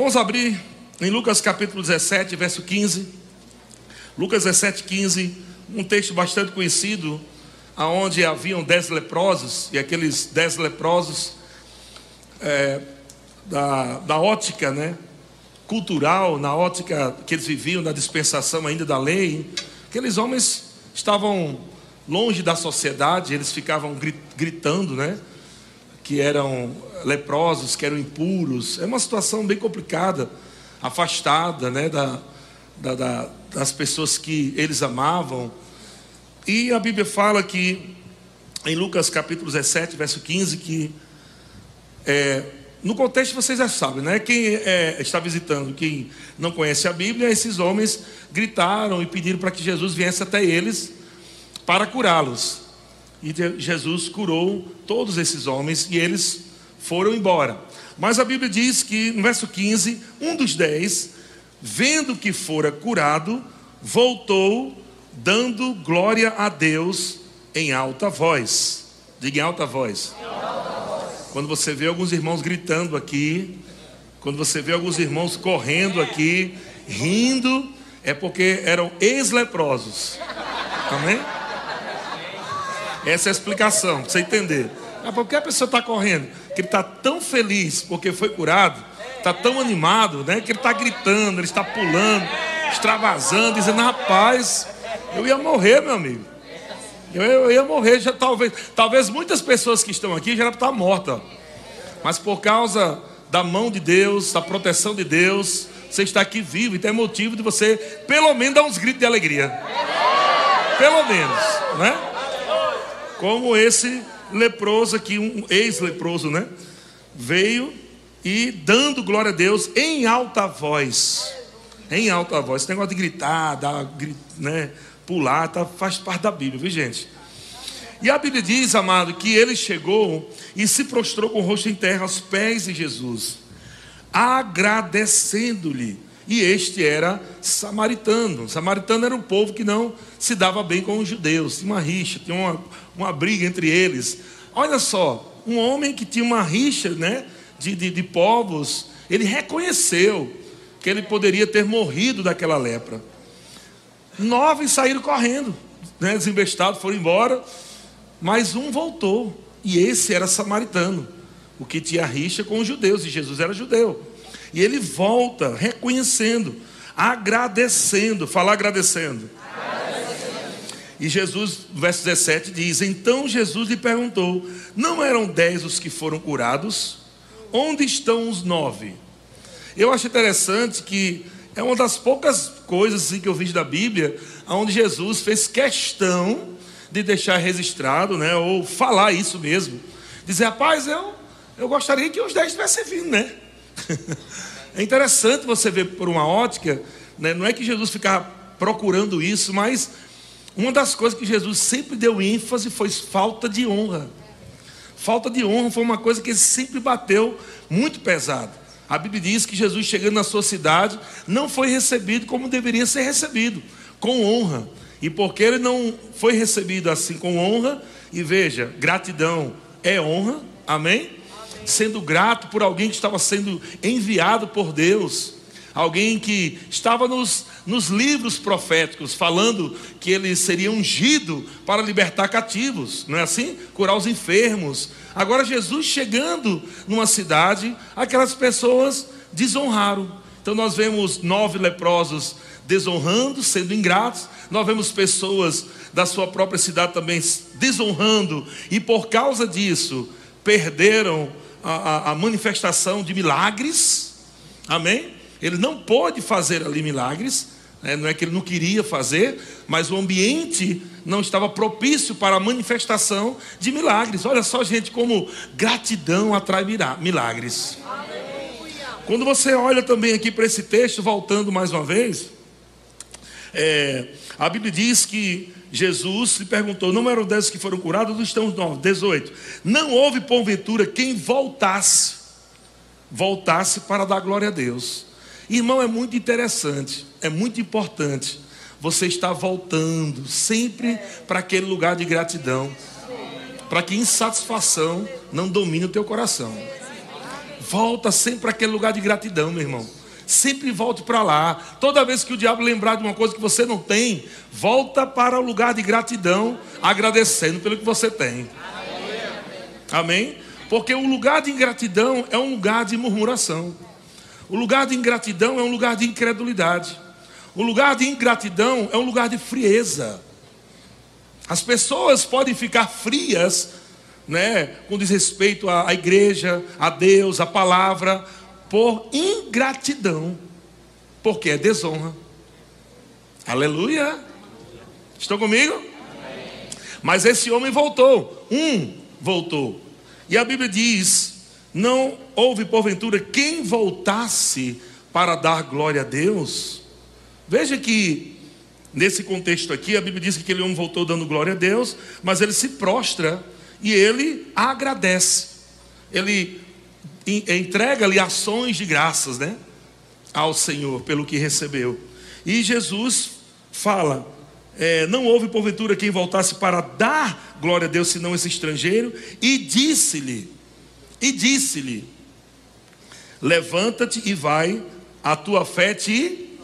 Vamos abrir em Lucas capítulo 17, verso 15. Lucas 17, 15, um texto bastante conhecido, aonde haviam dez leprosos, e aqueles dez leprosos é, da, da ótica né, cultural, na ótica que eles viviam, da dispensação ainda da lei, aqueles homens estavam longe da sociedade, eles ficavam gritando, né? Que eram leprosos, que eram impuros. É uma situação bem complicada, afastada, né? Da, da, da, das pessoas que eles amavam. E a Bíblia fala que, em Lucas capítulo 17, verso 15, que é, no contexto vocês já sabem, né? Quem é, está visitando, quem não conhece a Bíblia, esses homens gritaram e pediram para que Jesus viesse até eles para curá-los. E Jesus curou todos esses homens e eles foram embora. Mas a Bíblia diz que, no verso 15, um dos dez, vendo que fora curado, voltou, dando glória a Deus em alta voz. Diga em alta voz. Em alta voz. Quando você vê alguns irmãos gritando aqui, quando você vê alguns irmãos correndo aqui, rindo, é porque eram ex-leprosos. Amém? Essa é a explicação, para você entender. Ah, por que a pessoa está correndo? Que ele está tão feliz porque foi curado, está tão animado, né? Que ele está gritando, ele está pulando, extravasando, dizendo: rapaz, eu ia morrer, meu amigo. Eu, eu ia morrer, já talvez, talvez muitas pessoas que estão aqui já eram estar mortas. Mas por causa da mão de Deus, da proteção de Deus, você está aqui vivo e tem motivo de você, pelo menos, dar uns gritos de alegria. Pelo menos, né? Como esse leproso aqui, um ex-leproso, né? Veio e dando glória a Deus em alta voz. Em alta voz. Esse negócio de gritar, dar, né, pular, tá, faz parte da Bíblia, viu gente? E a Bíblia diz, amado, que ele chegou e se prostrou com o rosto em terra aos pés de Jesus, agradecendo-lhe. E este era samaritano. Samaritano era um povo que não se dava bem com os judeus, tinha uma rixa, tinha uma, uma briga entre eles. Olha só, um homem que tinha uma rixa né, de, de, de povos, ele reconheceu que ele poderia ter morrido daquela lepra. Nove saíram correndo, né, desembestados, foram embora, mas um voltou, e esse era samaritano, o que tinha rixa com os judeus, e Jesus era judeu. E ele volta reconhecendo, agradecendo, fala agradecendo. E Jesus, verso 17 diz: Então Jesus lhe perguntou: Não eram dez os que foram curados? Onde estão os nove? Eu acho interessante que é uma das poucas coisas assim, que eu vi da Bíblia, onde Jesus fez questão de deixar registrado, né, ou falar isso mesmo. Dizer, rapaz, eu, eu gostaria que os dez tivessem vindo, né? É interessante você ver por uma ótica, né, não é que Jesus ficava procurando isso, mas uma das coisas que Jesus sempre deu ênfase foi falta de honra. Falta de honra foi uma coisa que ele sempre bateu muito pesado. A Bíblia diz que Jesus, chegando na sua cidade, não foi recebido como deveria ser recebido, com honra. E porque ele não foi recebido assim com honra, e veja, gratidão é honra, amém? Sendo grato por alguém que estava sendo enviado por Deus alguém que estava nos, nos livros proféticos falando que ele seria ungido para libertar cativos, não é assim? Curar os enfermos. Agora, Jesus chegando numa cidade, aquelas pessoas desonraram. Então, nós vemos nove leprosos desonrando, sendo ingratos, nós vemos pessoas da sua própria cidade também desonrando, e por causa disso, perderam a, a, a manifestação de milagres. Amém? Ele não pôde fazer ali milagres, né? não é que ele não queria fazer, mas o ambiente não estava propício para a manifestação de milagres. Olha só, gente, como gratidão atrai milagres. Quando você olha também aqui para esse texto, voltando mais uma vez, é, a Bíblia diz que Jesus se perguntou: não eram dez que foram curados, ou estão nove? 18. Não houve porventura quem voltasse, voltasse para dar glória a Deus. Irmão, é muito interessante, é muito importante você estar voltando sempre para aquele lugar de gratidão, para que insatisfação não domine o teu coração. volta sempre para aquele lugar de gratidão, meu irmão. Sempre volte para lá. Toda vez que o diabo lembrar de uma coisa que você não tem, volta para o lugar de gratidão, agradecendo pelo que você tem. Amém? Porque o lugar de ingratidão é um lugar de murmuração. O lugar de ingratidão é um lugar de incredulidade. O lugar de ingratidão é um lugar de frieza. As pessoas podem ficar frias, né, com desrespeito à, igreja, a Deus, à palavra, por ingratidão, porque é desonra. Aleluia. Estão comigo? Mas esse homem voltou, um voltou. E a Bíblia diz: não houve porventura quem voltasse para dar glória a Deus. Veja que nesse contexto aqui, a Bíblia diz que aquele homem voltou dando glória a Deus, mas ele se prostra e ele agradece. Ele entrega-lhe ações de graças, né? Ao Senhor pelo que recebeu. E Jesus fala: é, não houve porventura quem voltasse para dar glória a Deus senão esse estrangeiro, e disse-lhe, e disse-lhe: Levanta-te e vai, a tua fé te.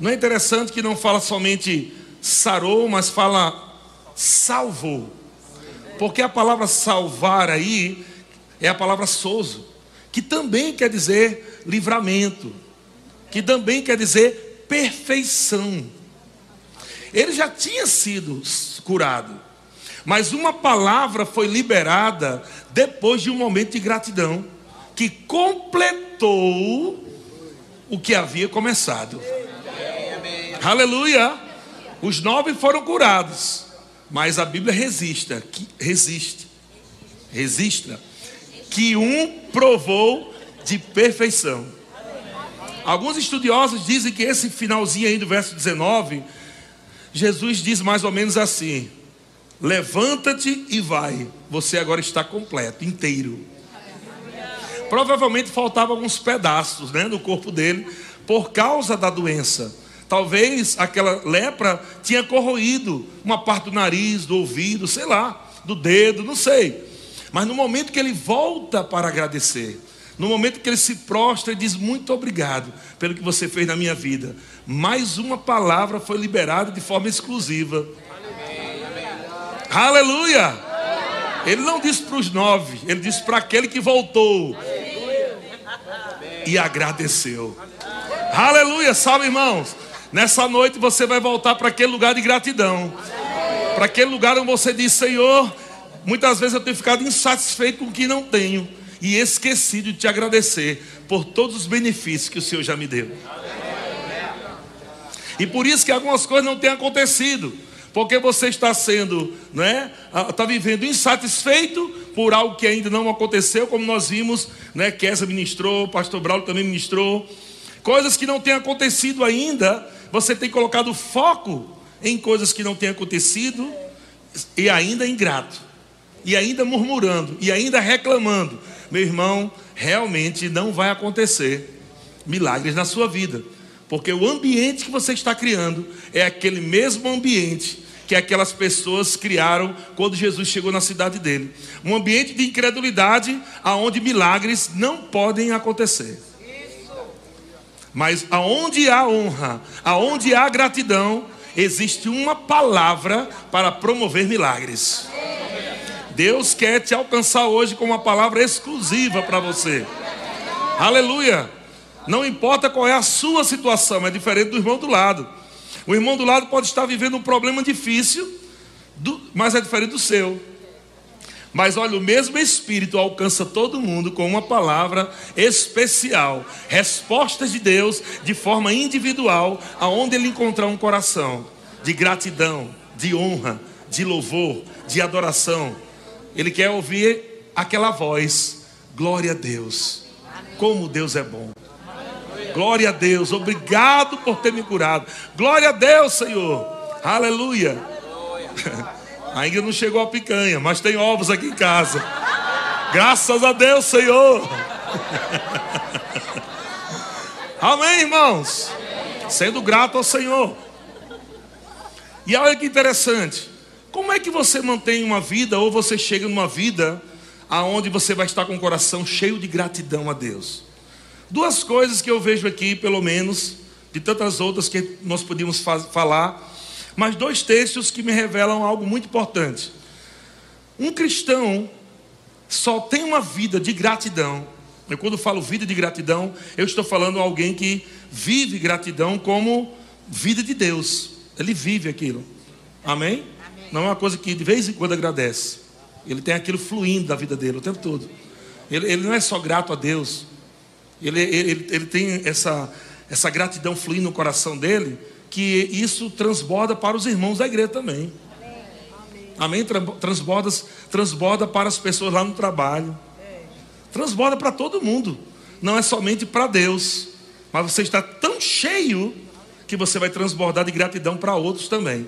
Não é interessante que não fala somente sarou, mas fala salvou. Porque a palavra salvar aí é a palavra sozo, que também quer dizer livramento, que também quer dizer perfeição. Ele já tinha sido curado, mas uma palavra foi liberada depois de um momento de gratidão, que completou o que havia começado. Aleluia! Os nove foram curados, mas a Bíblia resista, resiste, resista que um provou de perfeição. Alguns estudiosos dizem que esse finalzinho aí do verso 19, Jesus diz mais ou menos assim: Levanta-te e vai, você agora está completo, inteiro. Provavelmente faltavam alguns pedaços né, no corpo dele por causa da doença. Talvez aquela lepra tinha corroído uma parte do nariz, do ouvido, sei lá, do dedo, não sei. Mas no momento que ele volta para agradecer, no momento que ele se prostra e diz muito obrigado pelo que você fez na minha vida, mais uma palavra foi liberada de forma exclusiva. Aleluia! Ele não disse para os nove, ele disse para aquele que voltou e agradeceu. Aleluia! Sabe, irmãos? Nessa noite você vai voltar para aquele lugar de gratidão, para aquele lugar onde você diz: Senhor, Muitas vezes eu tenho ficado insatisfeito com o que não tenho e esquecido de te agradecer por todos os benefícios que o Senhor já me deu. E por isso que algumas coisas não têm acontecido, porque você está sendo, né, está vivendo insatisfeito por algo que ainda não aconteceu, como nós vimos, né, Kessa ministrou, o pastor Braulio também ministrou, coisas que não têm acontecido ainda, você tem colocado foco em coisas que não têm acontecido e ainda ingrato e ainda murmurando, e ainda reclamando, meu irmão, realmente não vai acontecer milagres na sua vida, porque o ambiente que você está criando é aquele mesmo ambiente que aquelas pessoas criaram quando Jesus chegou na cidade dele. Um ambiente de incredulidade aonde milagres não podem acontecer. Mas aonde há honra, aonde há gratidão, existe uma palavra para promover milagres. Deus quer te alcançar hoje com uma palavra exclusiva para você. Aleluia. Não importa qual é a sua situação, é diferente do irmão do lado. O irmão do lado pode estar vivendo um problema difícil, mas é diferente do seu. Mas olha, o mesmo Espírito alcança todo mundo com uma palavra especial, respostas de Deus de forma individual, aonde ele encontrar um coração de gratidão, de honra, de louvor, de adoração. Ele quer ouvir aquela voz: Glória a Deus, como Deus é bom. Glória a Deus, obrigado por ter me curado. Glória a Deus, Senhor. Aleluia. Ainda não chegou a picanha, mas tem ovos aqui em casa. Graças a Deus, Senhor. Amém, irmãos. Sendo grato ao Senhor. E olha que interessante. Como é que você mantém uma vida ou você chega numa vida aonde você vai estar com o coração cheio de gratidão a Deus. Duas coisas que eu vejo aqui, pelo menos, de tantas outras que nós podíamos falar, mas dois textos que me revelam algo muito importante. Um cristão só tem uma vida de gratidão. Eu, quando falo vida de gratidão, eu estou falando alguém que vive gratidão como vida de Deus. Ele vive aquilo. Amém? Não é uma coisa que de vez em quando agradece. Ele tem aquilo fluindo da vida dele o tempo todo. Ele, ele não é só grato a Deus. Ele, ele, ele tem essa, essa gratidão fluindo no coração dele, que isso transborda para os irmãos da igreja também. Amém? Transborda, transborda para as pessoas lá no trabalho. Transborda para todo mundo. Não é somente para Deus. Mas você está tão cheio que você vai transbordar de gratidão para outros também.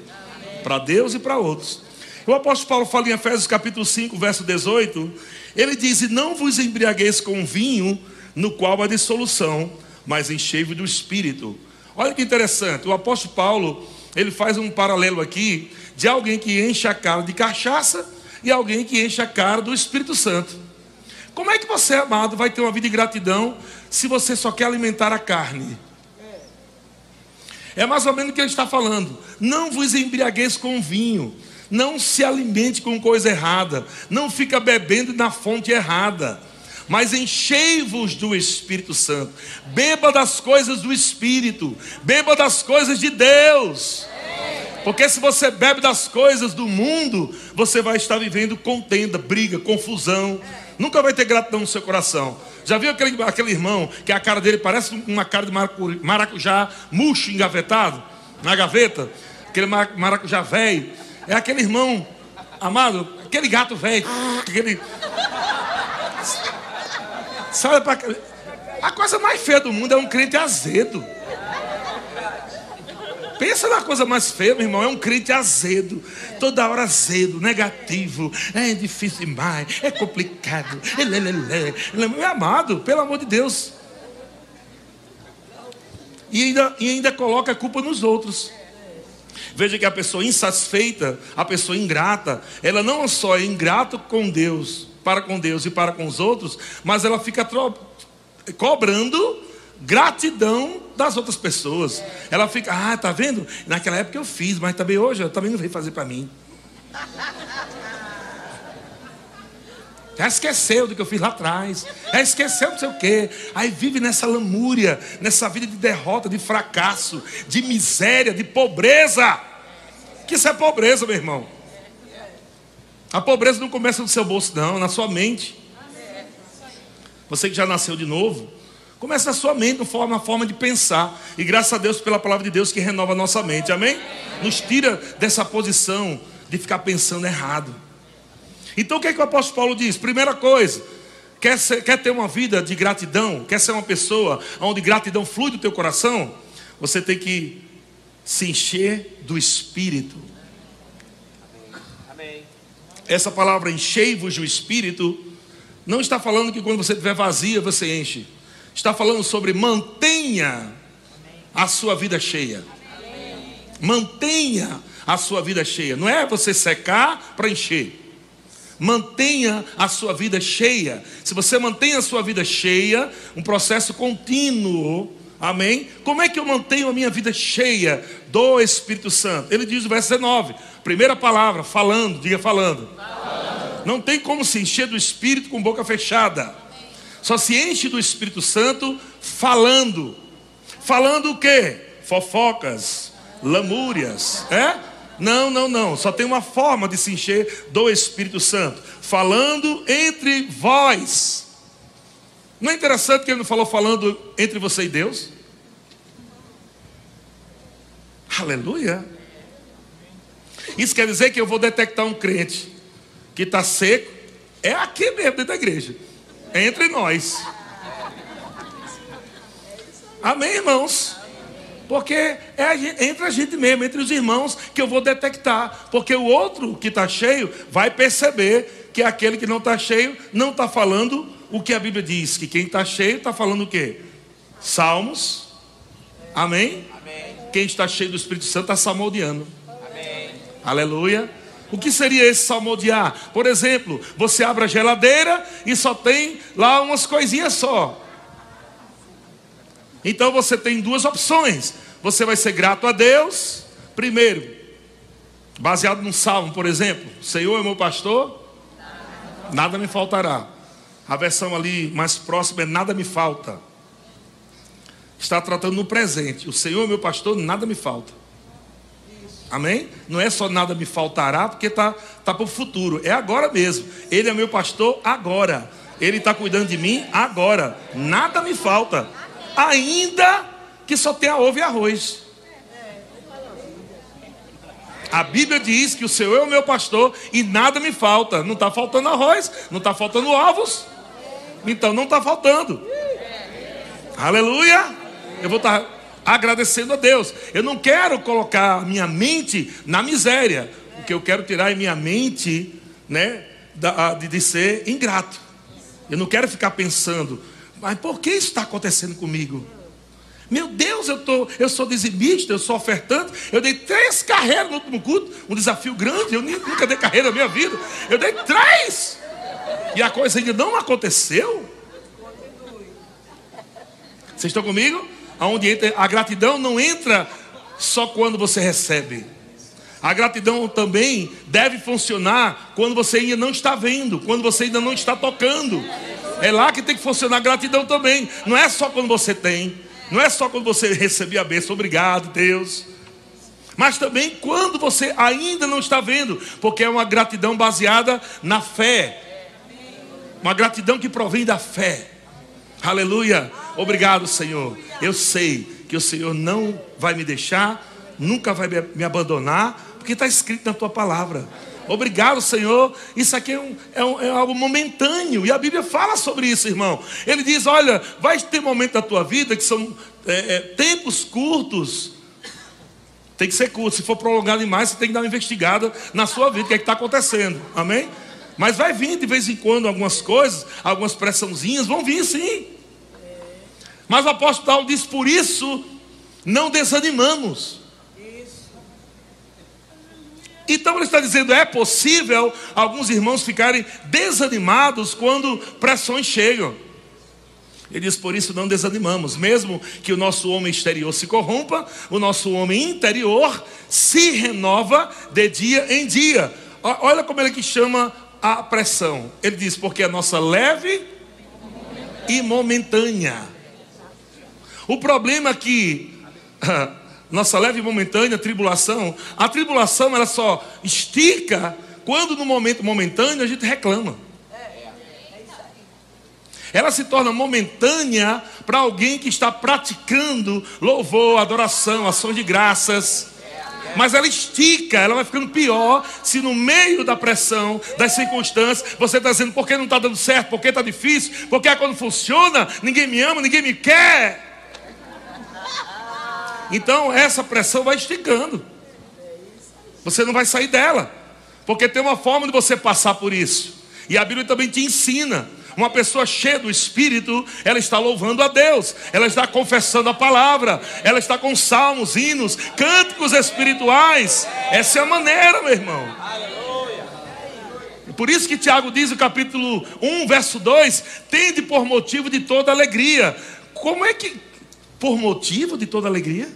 Para Deus e para outros. O apóstolo Paulo fala em Efésios capítulo 5, verso 18. Ele diz: E não vos embriagueis com vinho, no qual há dissolução, mas enchei-vos do espírito. Olha que interessante. O apóstolo Paulo, ele faz um paralelo aqui de alguém que enche a cara de cachaça e alguém que enche a cara do Espírito Santo. Como é que você, amado, vai ter uma vida de gratidão se você só quer alimentar a carne? É mais ou menos o que ele está falando. Não vos embriagueis com vinho. Não se alimente com coisa errada. Não fica bebendo na fonte errada. Mas enchei-vos do Espírito Santo. Beba das coisas do Espírito. Beba das coisas de Deus. Porque se você bebe das coisas do mundo, você vai estar vivendo contenda, briga, confusão. Nunca vai ter gratidão no seu coração. Já viu aquele, aquele irmão que a cara dele parece uma cara de maracujá murcho, engavetado, na gaveta? Aquele maracujá velho. É aquele irmão, amado, aquele gato velho. Aquele... Sabe, a coisa mais feia do mundo é um crente azedo. Pensa na coisa mais feia, meu irmão. É um crente azedo. Toda hora azedo, negativo. É difícil demais. É complicado. É. Meu amado, pelo amor de Deus. E ainda, e ainda coloca a culpa nos outros. Veja que a pessoa insatisfeita, a pessoa ingrata, ela não só é ingrata com Deus, para com Deus e para com os outros, mas ela fica cobrando gratidão das outras pessoas. Ela fica, ah, tá vendo? Naquela época eu fiz, mas também hoje eu também não veio fazer para mim. Já esqueceu do que eu fiz lá atrás. Já esqueceu não sei o quê. Aí vive nessa lamúria, nessa vida de derrota, de fracasso, de miséria, de pobreza. Que isso é pobreza, meu irmão. A pobreza não começa no seu bolso, não, na sua mente. Você que já nasceu de novo, Começa a sua mente, na forma de pensar. E graças a Deus pela palavra de Deus que renova a nossa mente. Amém? Nos tira dessa posição de ficar pensando errado. Então o que, é que o apóstolo Paulo diz? Primeira coisa, quer, ser, quer ter uma vida de gratidão? Quer ser uma pessoa onde gratidão flui do teu coração? Você tem que se encher do Espírito. Amém. Essa palavra enchei-vos do Espírito não está falando que quando você estiver vazia você enche está falando sobre mantenha a sua vida cheia. Mantenha a sua vida cheia. Não é você secar para encher. Mantenha a sua vida cheia. Se você mantém a sua vida cheia, um processo contínuo, amém? Como é que eu mantenho a minha vida cheia do Espírito Santo? Ele diz no verso 19, primeira palavra, falando, diga falando. falando. Não tem como se encher do Espírito com boca fechada. Só se enche do Espírito Santo falando. Falando o quê? Fofocas, lamúrias, é? Não, não, não. Só tem uma forma de se encher do Espírito Santo. Falando entre vós. Não é interessante que ele não falou falando entre você e Deus? Aleluia. Isso quer dizer que eu vou detectar um crente que está seco. É aqui mesmo dentro da igreja entre nós. Amém, irmãos? Porque é entre a gente mesmo, entre os irmãos, que eu vou detectar. Porque o outro que está cheio vai perceber que aquele que não está cheio não está falando o que a Bíblia diz. Que quem está cheio está falando o quê? Salmos. Amém? Amém. Quem está cheio do Espírito Santo está salmodiando. Amém. Aleluia. O que seria esse salmodiar? Por exemplo, você abre a geladeira e só tem lá umas coisinhas só. Então você tem duas opções. Você vai ser grato a Deus, primeiro, baseado num salmo, por exemplo: Senhor é meu pastor, nada me faltará. A versão ali mais próxima é nada me falta. Está tratando no presente. O Senhor é meu pastor, nada me falta. Amém? Não é só nada me faltará, porque está tá para o futuro. É agora mesmo. Ele é meu pastor agora. Ele está cuidando de mim agora. Nada me falta. Ainda que só tenha ovo e arroz. A Bíblia diz que o Senhor é o meu pastor e nada me falta. Não está faltando arroz, não está faltando ovos. Então não está faltando. Aleluia. Eu vou estar tá agradecendo a Deus. Eu não quero colocar minha mente na miséria. O que eu quero tirar é minha mente, né, de, ser ingrato. Eu não quero ficar pensando, mas por que isso está acontecendo comigo? Meu Deus, eu, tô, eu sou dizimista, eu sou ofertante. Eu dei três carreiras no último culto, um desafio grande. Eu nunca dei carreira na minha vida. Eu dei três. E a coisa ainda não aconteceu. Vocês estão comigo? Aonde entra, a gratidão não entra só quando você recebe. A gratidão também deve funcionar quando você ainda não está vendo, quando você ainda não está tocando. É lá que tem que funcionar a gratidão também. Não é só quando você tem, não é só quando você recebe a bênção, obrigado, Deus. Mas também quando você ainda não está vendo, porque é uma gratidão baseada na fé. Uma gratidão que provém da fé. Aleluia. Obrigado, Senhor. Eu sei que o Senhor não vai me deixar, nunca vai me abandonar, porque está escrito na tua palavra. Obrigado, Senhor. Isso aqui é, um, é, um, é, algo momentâneo. E a Bíblia fala sobre isso, irmão. Ele diz: Olha, vai ter momentos da tua vida que são é, é, tempos curtos. Tem que ser curto. Se for prolongado demais, você tem que dar uma investigada na sua vida. O que é está acontecendo? Amém? Mas vai vir de vez em quando algumas coisas, algumas pressãozinhas, vão vir sim. Mas o apóstolo Paulo diz: por isso não desanimamos. Então ele está dizendo: é possível alguns irmãos ficarem desanimados quando pressões chegam. Ele diz: por isso não desanimamos, mesmo que o nosso homem exterior se corrompa, o nosso homem interior se renova de dia em dia. Olha como ele que chama a pressão. Ele diz: porque a nossa leve e momentânea. O problema é que nossa leve e momentânea tribulação, a tribulação ela só estica quando no momento momentâneo a gente reclama. Ela se torna momentânea para alguém que está praticando louvor, adoração, ações de graças. Mas ela estica, ela vai ficando pior se no meio da pressão, das circunstâncias, você está dizendo por que não está dando certo, por que está difícil, porque quando funciona, ninguém me ama, ninguém me quer. Então essa pressão vai esticando. Você não vai sair dela. Porque tem uma forma de você passar por isso. E a Bíblia também te ensina. Uma pessoa cheia do Espírito, ela está louvando a Deus, ela está confessando a palavra, ela está com salmos, hinos, cânticos espirituais. Essa é a maneira, meu irmão. Por isso que Tiago diz no capítulo 1, verso 2: tende por motivo de toda alegria. Como é que por motivo de toda alegria?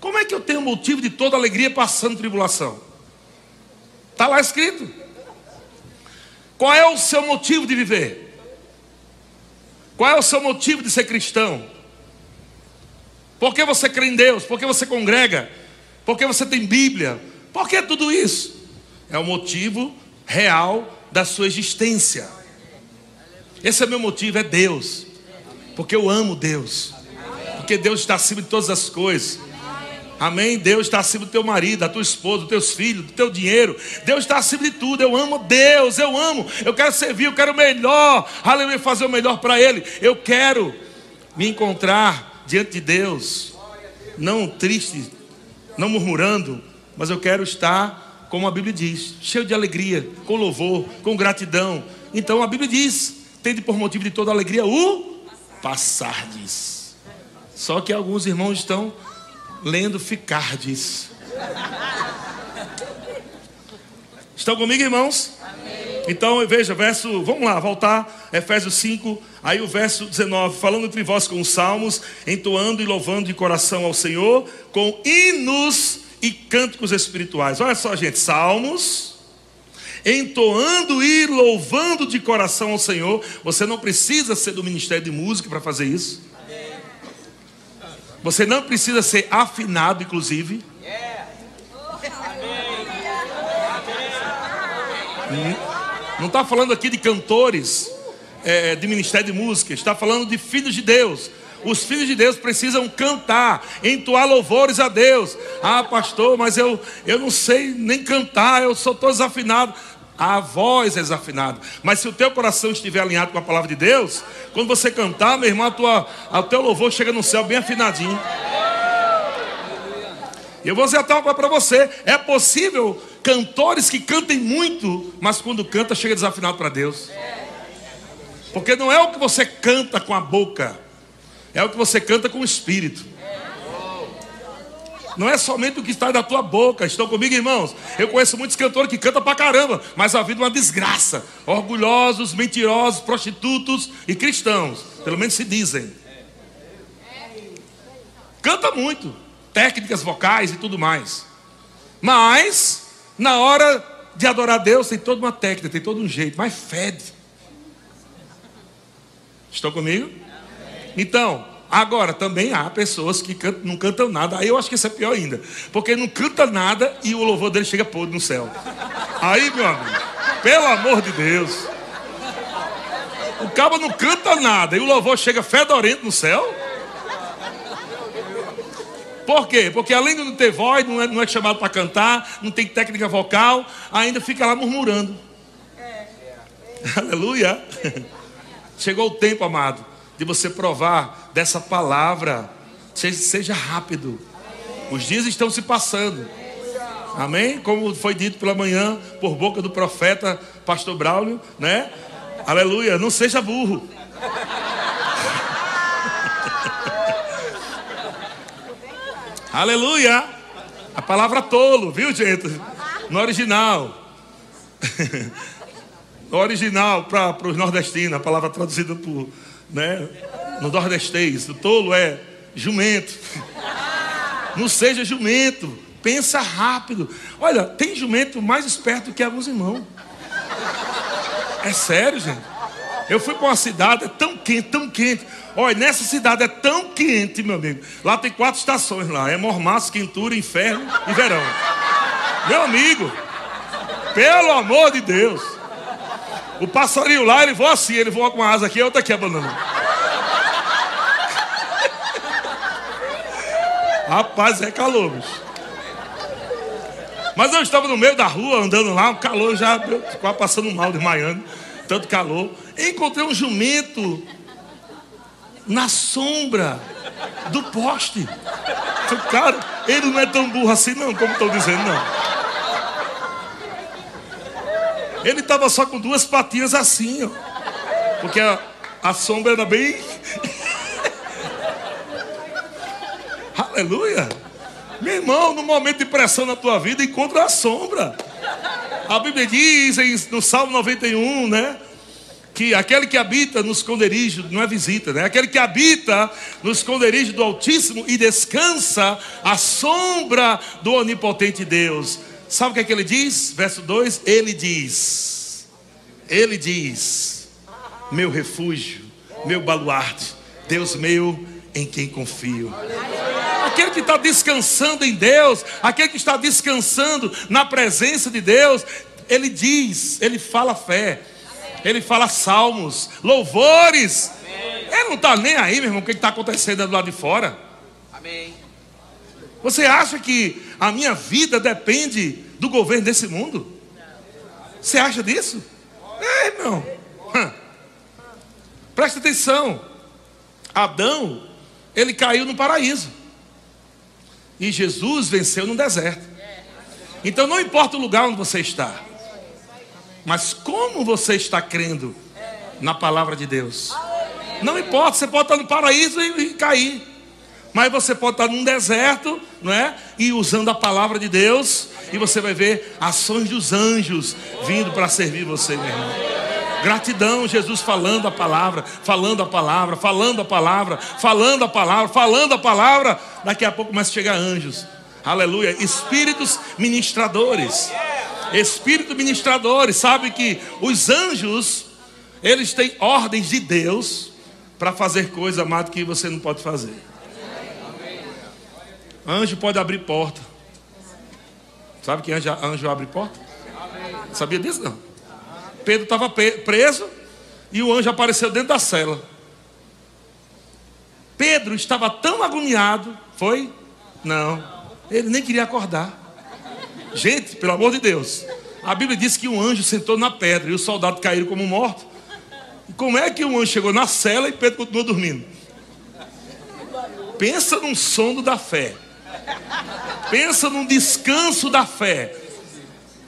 Como é que eu tenho motivo de toda alegria passando tribulação? Está lá escrito. Qual é o seu motivo de viver? Qual é o seu motivo de ser cristão? Por que você crê em Deus? Por que você congrega? Por que você tem Bíblia? Por que tudo isso? É o motivo real da sua existência. Esse é meu motivo, é Deus. Porque eu amo Deus. Porque Deus está acima de todas as coisas. Amém? Deus está acima do teu marido, da tua esposa, dos teus filhos, do teu dinheiro. Deus está acima de tudo. Eu amo Deus, eu amo. Eu quero servir, eu quero o melhor. Aleluia, fazer o melhor para Ele. Eu quero me encontrar diante de Deus, não triste, não murmurando, mas eu quero estar, como a Bíblia diz, cheio de alegria, com louvor, com gratidão. Então a Bíblia diz: tende por motivo de toda alegria o passardes. Só que alguns irmãos estão lendo ficardes. Estão comigo, irmãos? Amém. Então, veja, verso, vamos lá, voltar, Efésios 5, aí o verso 19, falando entre vós com salmos, entoando e louvando de coração ao Senhor, com hinos e cânticos espirituais. Olha só, gente, salmos, entoando e louvando de coração ao Senhor. Você não precisa ser do ministério de música para fazer isso. Você não precisa ser afinado, inclusive. Não está falando aqui de cantores é, de ministério de música, está falando de filhos de Deus. Os filhos de Deus precisam cantar, entoar louvores a Deus. Ah, pastor, mas eu, eu não sei nem cantar, eu sou todo desafinado. A voz é desafinada. Mas se o teu coração estiver alinhado com a palavra de Deus, quando você cantar, meu irmão, a tua, a teu louvor chega no céu bem afinadinho. E eu vou dizer até uma coisa para você: é possível cantores que cantem muito, mas quando canta chega desafinado para Deus. Porque não é o que você canta com a boca, é o que você canta com o espírito. Não é somente o que está da tua boca. Estão comigo, irmãos? Eu conheço muitos cantores que cantam pra caramba, mas a vida é uma desgraça. Orgulhosos, mentirosos, prostitutos e cristãos. Pelo menos se dizem. Canta muito técnicas vocais e tudo mais. Mas, na hora de adorar Deus, tem toda uma técnica, tem todo um jeito, mas fede. Estão comigo? Então, agora também há pessoas que cantam, não cantam nada. Aí eu acho que isso é pior ainda. Porque não canta nada e o louvor dele chega podre no céu. Aí, meu amigo, pelo amor de Deus. O cabo não canta nada e o louvor chega fedorento no céu. Por quê? Porque além de não ter voz, não é, não é chamado para cantar, não tem técnica vocal, ainda fica lá murmurando. É. Aleluia. Chegou o tempo, amado, de você provar dessa palavra. Seja, seja rápido. Os dias estão se passando. Amém? Como foi dito pela manhã por boca do profeta Pastor Braulio, né? Aleluia. Não seja burro. Aleluia! A palavra tolo, viu, gente? No original. No original, para os nordestinos, a palavra traduzida por, né, no nordestês. O tolo é jumento. Não seja jumento. Pensa rápido. Olha, tem jumento mais esperto que alguns irmãos. É sério, gente. Eu fui para uma cidade, é tão quente, tão quente. Olha, nessa cidade é tão quente, meu amigo. Lá tem quatro estações lá. É mormaço, quentura, inferno e verão. Meu amigo, pelo amor de Deus. O passarinho lá, ele voa assim, ele voa com a asa aqui, a outra aqui abandonando. Rapaz, é calor, bicho. Mas eu estava no meio da rua, andando lá, o calor já, quase passando mal, desmaiando, tanto calor. Encontrei um jumento na sombra do poste. Cara, ele não é tão burro assim, não, como estão dizendo, não. Ele estava só com duas patinhas assim, ó. Porque a, a sombra era bem. Aleluia! Meu irmão, no momento de pressão na tua vida, encontra a sombra. A Bíblia diz no Salmo 91, né? que aquele que habita no esconderijo, não é visita, né? Aquele que habita no esconderijo do Altíssimo e descansa à sombra do onipotente Deus. Sabe o que é que ele diz? Verso 2: Ele diz, Ele diz, meu refúgio, meu baluarte, Deus meu em quem confio. Aquele que está descansando em Deus, aquele que está descansando na presença de Deus, ele diz, ele fala fé ele fala salmos, louvores. Ele não está nem aí, meu irmão, o que está acontecendo do lado de fora. Amém. Você acha que a minha vida depende do governo desse mundo? Você acha disso? É, irmão. Presta atenção. Adão, ele caiu no paraíso. E Jesus venceu no deserto. Então não importa o lugar onde você está. Mas como você está crendo na palavra de Deus? Não importa, você pode estar no paraíso e, cair. Mas você pode estar num deserto, não é? E usando a palavra de Deus, e você vai ver ações dos anjos vindo para servir você, meu irmão. Gratidão, Jesus falando a palavra, falando a palavra, falando a palavra, falando a palavra, falando a palavra. Daqui a pouco a chegar anjos. Aleluia. Espíritos ministradores. Espíritos ministradores. Sabe que os anjos, eles têm ordens de Deus para fazer coisa, amado, que você não pode fazer. Anjo pode abrir porta. Sabe que anjo, anjo abre porta? Sabia disso não? Pedro estava preso e o anjo apareceu dentro da cela. Pedro estava tão agoniado, foi? Não, ele nem queria acordar. Gente, pelo amor de Deus, a Bíblia diz que um anjo sentou na pedra e os soldados caíram como mortos. E como é que um anjo chegou na cela e Pedro continuou dormindo? Pensa num sono da fé. Pensa num descanso da fé.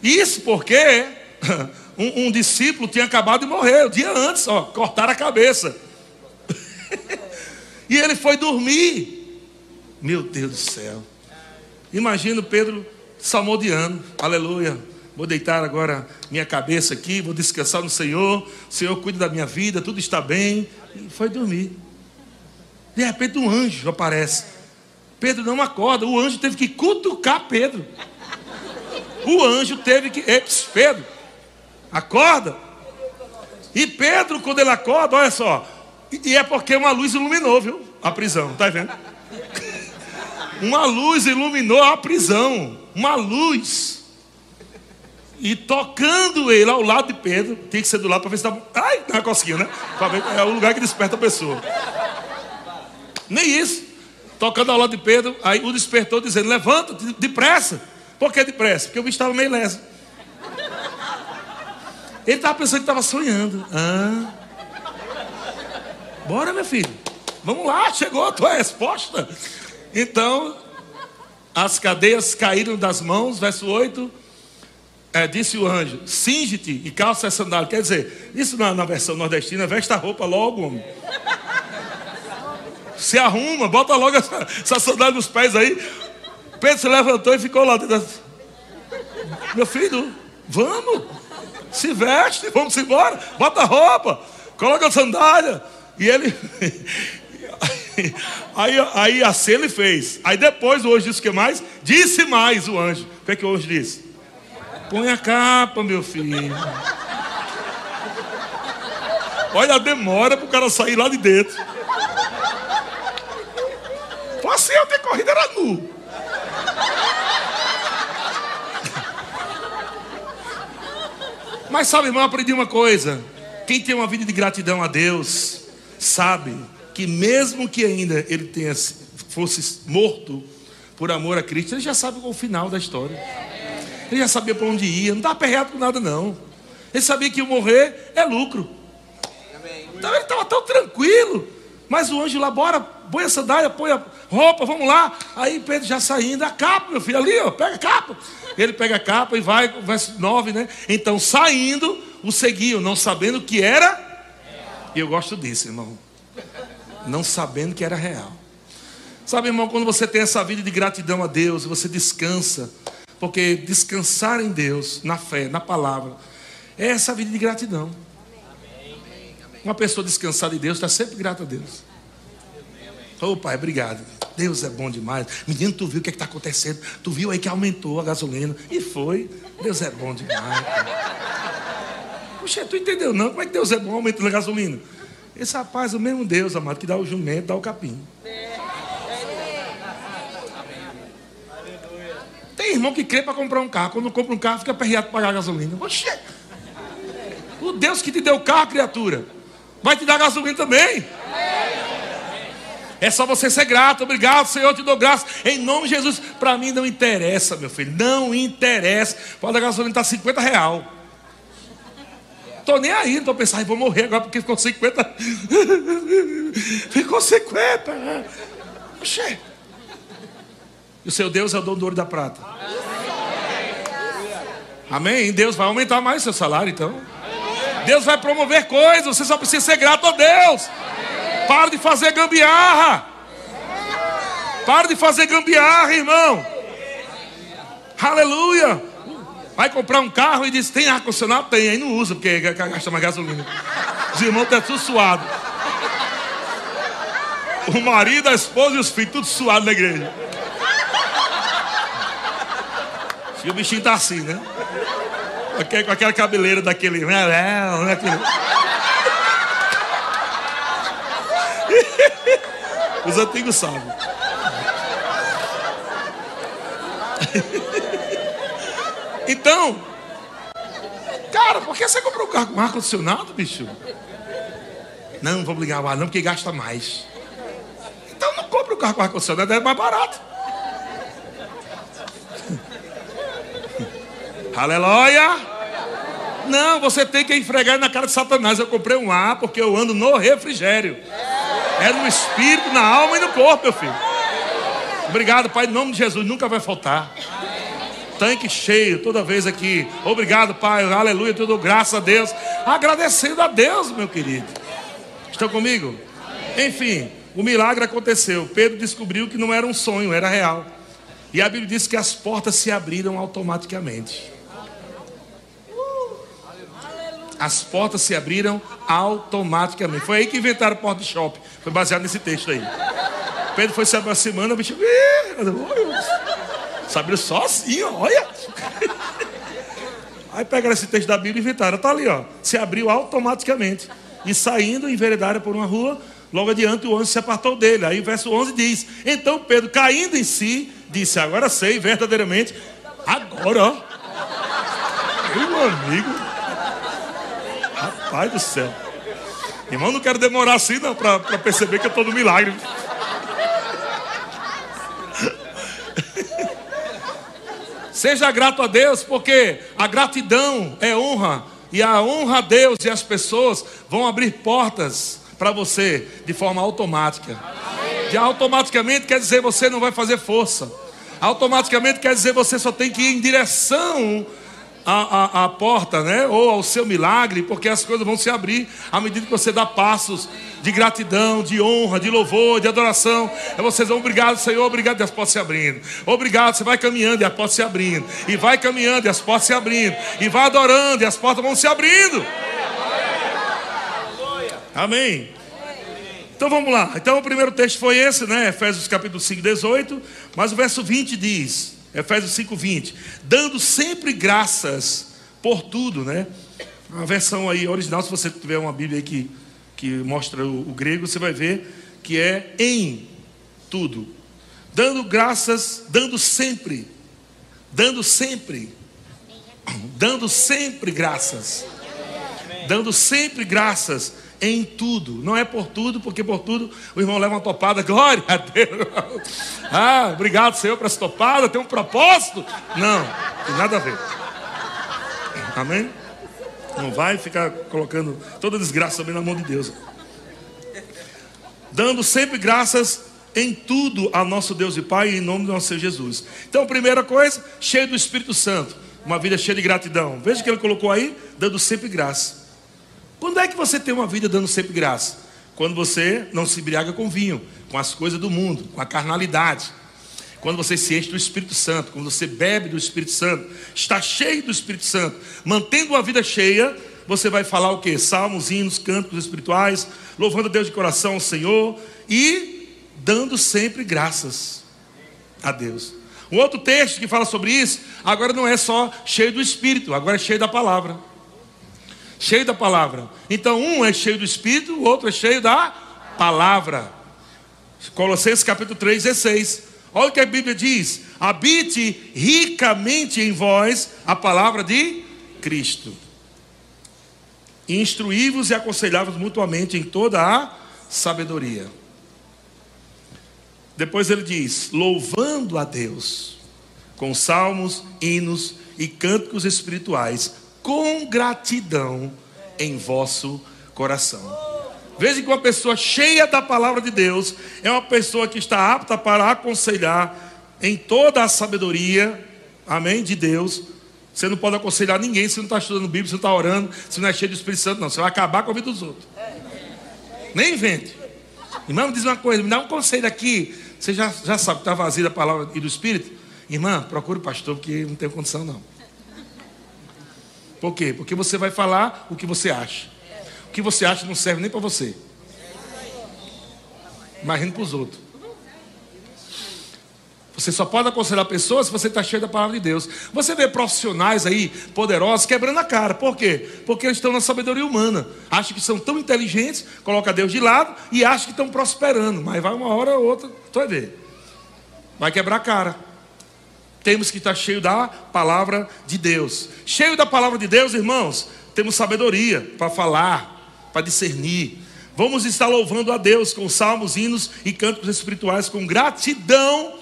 Isso porque um, um, discípulo tinha acabado de morrer, o dia antes, ó, cortaram a cabeça. e ele foi dormir. Meu Deus do céu. Imagina Pedro salmodiando, aleluia. Vou deitar agora minha cabeça aqui, vou descansar no Senhor. Senhor cuida da minha vida, tudo está bem. E foi dormir. De repente um anjo aparece. Pedro não acorda. O anjo teve que cutucar Pedro. O anjo teve que. Eps, Pedro, acorda. E Pedro, quando ele acorda, olha só. E é porque uma luz iluminou, viu? A prisão, tá vendo? Uma luz iluminou a prisão. Uma luz. E tocando ele ao lado de Pedro, tem que ser do lado para ver se dá. Ai, não é cosquinha, né? É o lugar que desperta a pessoa. Nem isso tocando ao lado de Pedro, aí o despertou dizendo: Levanta, depressa. Por que depressa? Porque o bicho estava meio leso. Ele estava pensando que estava sonhando. Ah. Bora, meu filho. Vamos lá, chegou a tua resposta. Então, as cadeias caíram das mãos, verso 8. É, disse o anjo: Singe-te e calça essa sandália. Quer dizer, isso na, na versão nordestina, veste a roupa logo, homem se arruma, bota logo essa, essa sandália nos pés aí. Pedro se levantou e ficou lá. Meu filho, vamos, se veste, vamos embora, bota a roupa, coloca a sandália. E ele. Aí, aí assim ele fez. Aí depois o anjo disse o que mais? Disse mais o anjo. O que, é que o anjo disse? Põe a capa, meu filho. Olha a demora para o cara sair lá de dentro. Eu ter corrido, era nu. Mas sabe, irmão, eu aprendi uma coisa. Quem tem uma vida de gratidão a Deus, sabe que mesmo que ainda ele tenha, fosse morto por amor a Cristo, ele já sabe o final da história. Ele já sabia para onde ia, não estava perreado com nada, não. Ele sabia que ia morrer é lucro. Então ele estava tão tranquilo. Mas o anjo lá, bora, põe a sandália, põe a roupa, vamos lá. Aí Pedro já saindo, a capa, meu filho, ali, ó, pega a capa. Ele pega a capa e vai, verso 9, né? Então, saindo, o seguiam, não sabendo que era. E eu gosto disso, irmão. Não sabendo que era real. Sabe, irmão, quando você tem essa vida de gratidão a Deus, você descansa. Porque descansar em Deus, na fé, na palavra, é essa vida de gratidão. Uma pessoa descansada em Deus está sempre grata a Deus. Ô pai, obrigado. Deus é bom demais. Menino, tu viu o que é está acontecendo? Tu viu aí que aumentou a gasolina. E foi. Deus é bom demais. Puxa, tu entendeu não? Como é que Deus é bom aumentando a gasolina? Esse rapaz é o mesmo Deus, amado, que dá o jumento, dá o capim. Tem irmão que crê para comprar um carro. Quando compra um carro, fica perreado para pagar a gasolina. Oxê! O Deus que te deu o carro, criatura vai te dar gasolina também. É só você ser grato. Obrigado, Senhor, te dou graça. Em nome de Jesus. Para mim não interessa, meu filho. Não interessa. Pode a gasolina estar tá 50 real. Estou nem aí, estou pensando, vou morrer agora porque ficou 50. ficou 50. Oxê. E o seu Deus é o dono do ouro da prata. Amém? Deus vai aumentar mais seu salário, então. Deus vai promover coisas, você só precisa ser grato a Deus. Para de fazer gambiarra. Para de fazer gambiarra, irmão. Aleluia. Vai comprar um carro e diz: tem ar-condicionado? Tem, aí não usa, porque gasta mais gasolina. Os irmãos estão tudo suados. O marido, a esposa e os filhos, tudo suado na igreja. E o bichinho tá assim, né? Com aquela cabeleira daquele. Né, né, daquele... Os antigos sabem. Então, cara, por que você comprou um carro com ar-condicionado, bicho? Não, vou ligar o ar, não, porque gasta mais. Então não compra o um carro com ar-condicionado, é mais barato. Aleluia! Não, você tem que enfregar na cara de Satanás. Eu comprei um ar porque eu ando no refrigério. É no espírito, na alma e no corpo, meu filho. Obrigado, Pai, em nome de Jesus, nunca vai faltar. Tanque cheio toda vez aqui. Obrigado, Pai. Aleluia. Tudo graças a Deus. Agradecendo a Deus, meu querido. Estão comigo? Enfim, o milagre aconteceu. Pedro descobriu que não era um sonho, era real. E a Bíblia diz que as portas se abriram automaticamente. As portas se abriram automaticamente. Foi aí que inventaram o porta de shopping. Foi baseado nesse texto aí. Pedro foi se aproximando, o bicho. Se abriu assim, olha. Aí pegaram esse texto da Bíblia e inventaram. Está ali, ó. Se abriu automaticamente. E saindo, enveredaram por uma rua. Logo adiante, o anjo se apartou dele. Aí o verso 11 diz: Então Pedro, caindo em si, disse: Agora sei verdadeiramente. Agora, ó. Meu amigo. Pai do céu. Irmão, não quero demorar assim não para perceber que eu estou no milagre. Seja grato a Deus, porque a gratidão é honra, e a honra a Deus e as pessoas vão abrir portas para você de forma automática. E automaticamente quer dizer você não vai fazer força. Automaticamente quer dizer você só tem que ir em direção a, a, porta, né? Ou ao seu milagre, porque as coisas vão se abrir à medida que você dá passos de gratidão, de honra, de louvor, de adoração. É vocês vão, obrigado, Senhor, obrigado, e as portas se abrindo. Obrigado, você vai caminhando e as portas se abrindo. E vai caminhando e as portas se abrindo. E vai adorando e as portas vão se abrindo. Amém. Então vamos lá. Então o primeiro texto foi esse, né? Efésios capítulo 5, 18. Mas o verso 20 diz. Efésios 5:20, dando sempre graças por tudo, né? A versão aí original, se você tiver uma Bíblia que, que mostra o, o grego, você vai ver que é em tudo. Dando graças, dando sempre, dando sempre, dando sempre graças, dando sempre graças em tudo. Não é por tudo, porque por tudo o irmão leva uma topada. Glória a Deus. Ah, obrigado, Senhor, por essa topada. Tem um propósito? Não, tem nada a ver. Amém? Não vai ficar colocando toda desgraça também na mão de Deus. Dando sempre graças em tudo a nosso Deus e Pai, em nome do nosso Senhor Jesus. Então, primeira coisa, cheio do Espírito Santo. Uma vida cheia de gratidão. Veja que ele colocou aí, dando sempre graça. Quando é que você tem uma vida dando sempre graça? Quando você não se embriaga com vinho, com as coisas do mundo, com a carnalidade. Quando você se enche do Espírito Santo, quando você bebe do Espírito Santo, está cheio do Espírito Santo, mantendo uma vida cheia, você vai falar o que? Salmos, hinos, cânticos espirituais, louvando a Deus de coração ao Senhor e dando sempre graças a Deus. Um outro texto que fala sobre isso, agora não é só cheio do Espírito, agora é cheio da palavra cheio da palavra. Então, um é cheio do Espírito, o outro é cheio da palavra. Colossenses capítulo 3, 16. Olha o que a Bíblia diz: habite ricamente em vós a palavra de Cristo. Instruí-vos e aconselhai-vos mutuamente em toda a sabedoria. Depois ele diz: louvando a Deus com salmos, hinos e cânticos espirituais, com gratidão em vosso coração. Veja que uma pessoa cheia da palavra de Deus é uma pessoa que está apta para aconselhar em toda a sabedoria, amém, de Deus. Você não pode aconselhar ninguém se não está estudando Bíblia, se não está orando, se não é cheio do Espírito Santo, não. Você vai acabar com a vida dos outros. Nem invente. Irmão, me diz uma coisa, me dá um conselho aqui. Você já, já sabe que está vazio da palavra e do Espírito? Irmã, procure o pastor, porque não tem condição não. Por quê? Porque você vai falar o que você acha. O que você acha não serve nem para você. Imagina para os outros. Você só pode aconselhar pessoas se você está cheio da palavra de Deus. Você vê profissionais aí, poderosos, quebrando a cara. Por quê? Porque eles estão na sabedoria humana. Acham que são tão inteligentes, coloca Deus de lado e acham que estão prosperando. Mas vai uma hora ou outra, tu vai ver. Vai quebrar a cara. Temos que estar cheio da palavra de Deus. Cheio da palavra de Deus, irmãos, temos sabedoria para falar, para discernir. Vamos estar louvando a Deus com salmos, hinos e cânticos espirituais com gratidão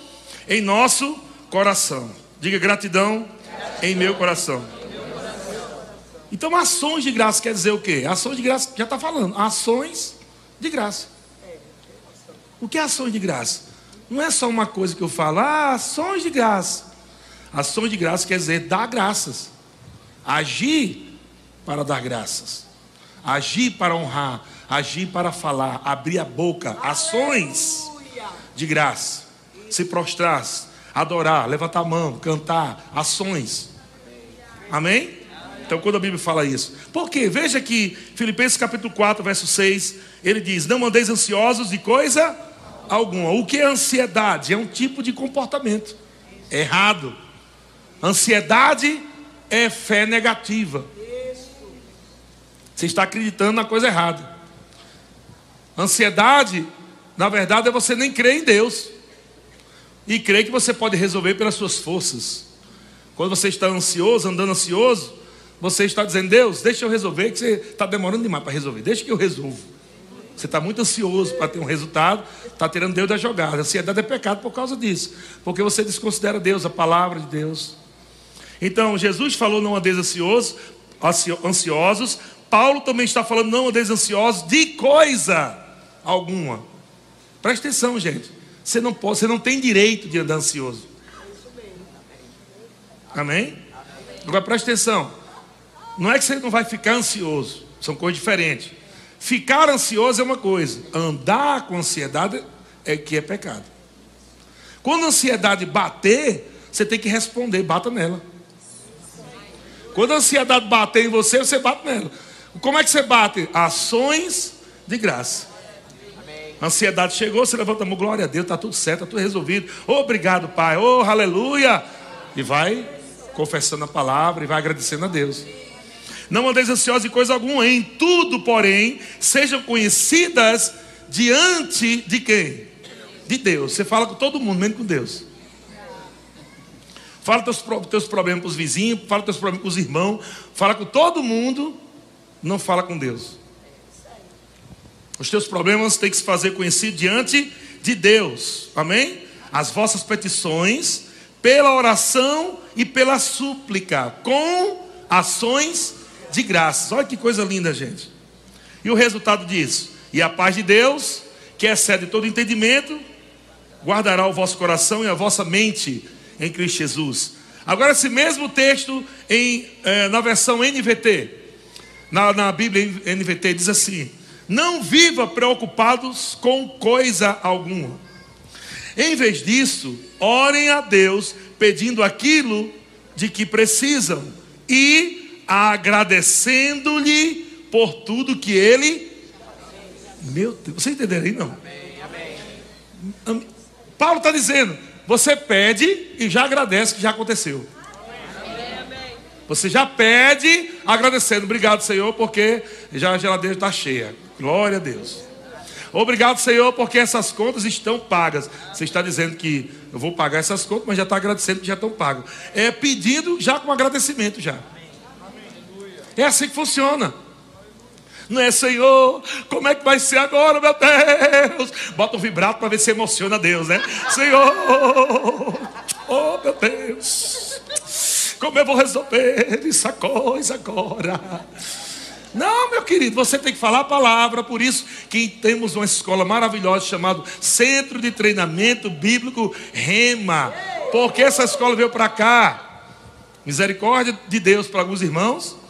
em nosso coração. Diga gratidão, gratidão. em meu coração. Então, ações de graça quer dizer o quê? Ações de graça, já está falando, ações de graça. O que é ações de graça? Não é só uma coisa que eu falo, ah, ações de graça. Ações de graça quer dizer dar graças, agir para dar graças, agir para honrar, agir para falar, abrir a boca, ações de graça se prostrar, adorar, levantar a mão, cantar, ações. Amém? Então, quando a Bíblia fala isso, por quê? Veja que Filipenses capítulo 4, verso 6, ele diz: Não andeis ansiosos de coisa alguma. O que é ansiedade? É um tipo de comportamento errado. Ansiedade é fé negativa. Você está acreditando na coisa errada. Ansiedade, na verdade, é você nem crer em Deus e crer que você pode resolver pelas suas forças. Quando você está ansioso, andando ansioso, você está dizendo, Deus, deixa eu resolver, que você está demorando demais para resolver, deixa que eu resolvo. Você está muito ansioso para ter um resultado, está tirando Deus da jogada. A ansiedade é pecado por causa disso, porque você desconsidera Deus, a palavra de Deus. Então, Jesus falou não andeis ansiosos, ansiosos. Paulo também está falando não andeis ansiosos de coisa alguma. Presta atenção, gente. Você não pode, você não tem direito de andar ansioso. Amém? Agora preste atenção. Não é que você não vai ficar ansioso, são coisas diferentes. Ficar ansioso é uma coisa, andar com ansiedade é que é pecado. Quando a ansiedade bater, você tem que responder, bata nela. Quando a ansiedade bater em você, você bate nela. Como é que você bate? Ações de graça. A ansiedade chegou, você levanta a mão, glória a Deus, está tudo certo, está tudo resolvido. Obrigado, Pai. Oh, aleluia. E vai confessando a palavra e vai agradecendo a Deus. Não andeis ansiosos de coisa alguma, em tudo, porém, sejam conhecidas diante de quem? De Deus. Você fala com todo mundo, menos com Deus. Fala teus, teus problemas com os vizinhos, fala teus problemas com os irmãos, fala com todo mundo, não fala com Deus. Os teus problemas têm que se fazer conhecido diante de Deus. Amém? As vossas petições pela oração e pela súplica, com ações de graças. Olha que coisa linda, gente. E o resultado disso? E a paz de Deus, que excede todo entendimento, guardará o vosso coração e a vossa mente em Cristo Jesus. Agora, esse mesmo texto em, eh, na versão NVT, na, na Bíblia NVT, diz assim: não viva preocupados com coisa alguma. Em vez disso, orem a Deus pedindo aquilo de que precisam e agradecendo-lhe por tudo que ele. Meu Deus, você entenderam aí não? Paulo está dizendo: você pede e já agradece que já aconteceu. Você já pede agradecendo, obrigado Senhor, porque já a geladeira está cheia. Glória a Deus. Obrigado, Senhor, porque essas contas estão pagas. Você está dizendo que eu vou pagar essas contas, mas já está agradecendo que já estão pagas. É pedindo já com agradecimento já. É assim que funciona. Não é, Senhor, como é que vai ser agora, meu Deus? Bota um vibrato para ver se emociona Deus, né? Senhor, oh meu Deus, como eu vou resolver essa coisa agora? Não, meu querido, você tem que falar a palavra, por isso que temos uma escola maravilhosa chamada Centro de Treinamento Bíblico Rema. Porque essa escola veio para cá. Misericórdia de Deus para alguns irmãos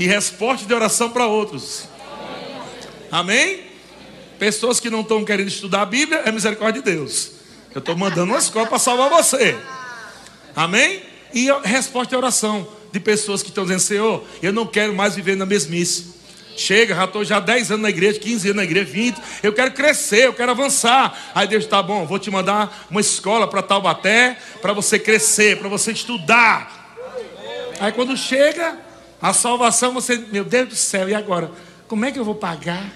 e resposta de oração para outros. Amém? Pessoas que não estão querendo estudar a Bíblia, é misericórdia de Deus. Eu estou mandando uma escola para salvar você. Amém? E resposta é oração de pessoas que estão dizendo, Senhor, eu não quero mais viver na mesmice. Chega, já estou já 10 anos na igreja, 15 anos na igreja, 20. Eu quero crescer, eu quero avançar. Aí Deus está bom, vou te mandar uma escola para Taubaté, para você crescer, para você estudar. Aí quando chega a salvação, você, meu Deus do céu, e agora? Como é que eu vou pagar?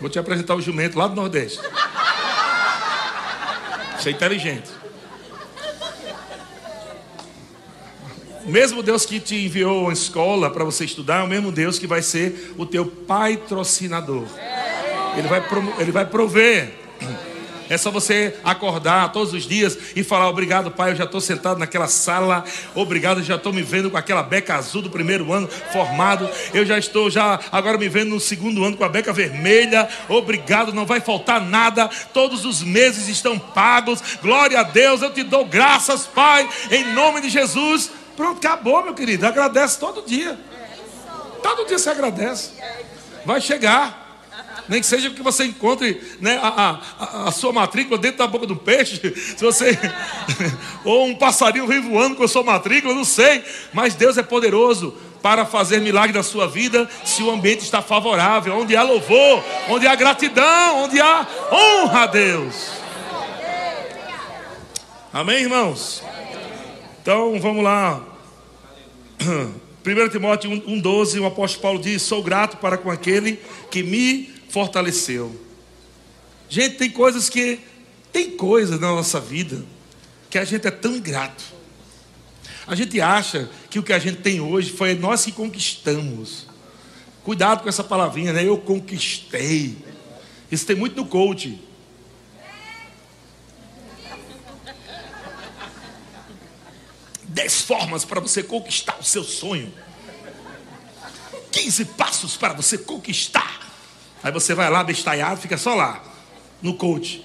Vou te apresentar o jumento lá do Nordeste. Você é inteligente. O mesmo Deus que te enviou a escola para você estudar é o mesmo Deus que vai ser o teu patrocinador. Ele vai, ele vai prover. É só você acordar todos os dias e falar: Obrigado, Pai, eu já estou sentado naquela sala. Obrigado, já estou me vendo com aquela beca azul do primeiro ano formado. Eu já estou já agora me vendo no segundo ano com a beca vermelha. Obrigado, não vai faltar nada. Todos os meses estão pagos. Glória a Deus, eu te dou graças, Pai, em nome de Jesus. Pronto, acabou, meu querido. Agradece todo dia. Todo dia você agradece. Vai chegar. Nem que seja que você encontre né, a, a, a, sua matrícula dentro da boca do peixe. Se você. ou um passarinho vem voando com a sua matrícula, não sei. Mas Deus é poderoso para fazer milagre na sua vida se o ambiente está favorável, onde há louvor, onde há gratidão, onde há honra a Deus. Amém, irmãos? Então vamos lá. 1 Timóteo 1,12, o apóstolo Paulo diz: Sou grato para com aquele que me fortaleceu. Gente, tem coisas que. Tem coisas na nossa vida que a gente é tão ingrato. A gente acha que o que a gente tem hoje foi nós que conquistamos. Cuidado com essa palavrinha, né? Eu conquistei. Isso tem muito no coach. Dez formas para você conquistar o seu sonho. 15 passos para você conquistar. Aí você vai lá, bestalhado, fica só lá, no coach.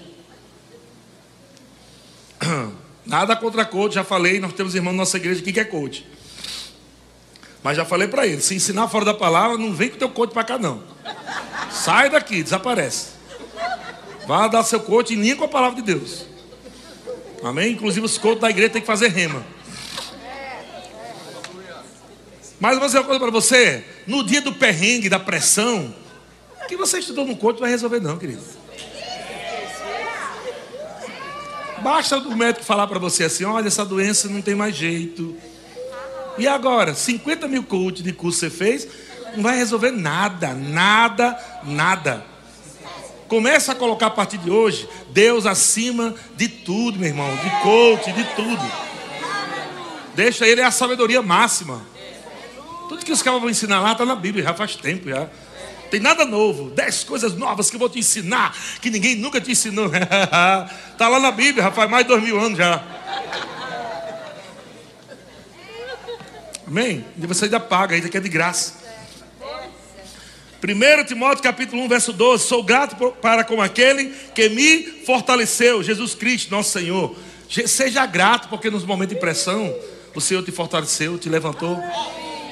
Nada contra coach, já falei, nós temos irmão na nossa igreja aqui que é coach. Mas já falei para ele, se ensinar fora da palavra, não vem com teu coach para cá não. Sai daqui, desaparece. Vá dar seu coach em linha com a palavra de Deus. Amém? Inclusive os coaches da igreja tem que fazer rema. Mas eu vou dizer uma coisa para você: no dia do perrengue, da pressão, que você estudou no coach vai resolver, não, querido. Basta o médico falar para você assim: olha, essa doença não tem mais jeito. E agora, 50 mil coach de curso você fez, não vai resolver nada, nada, nada. Começa a colocar a partir de hoje Deus acima de tudo, meu irmão, de coach, de tudo. Deixa ele a sabedoria máxima. Tudo que os caras vão ensinar lá está na Bíblia, já faz tempo já. Tem nada novo. Dez coisas novas que eu vou te ensinar, que ninguém nunca te ensinou. Está lá na Bíblia, faz mais de dois mil anos já. Amém? E você ainda paga, ainda que é de graça. 1 Timóteo capítulo 1, verso 12: Sou grato para com aquele que me fortaleceu, Jesus Cristo, nosso Senhor. Seja grato, porque nos momentos de pressão, o Senhor te fortaleceu, te levantou.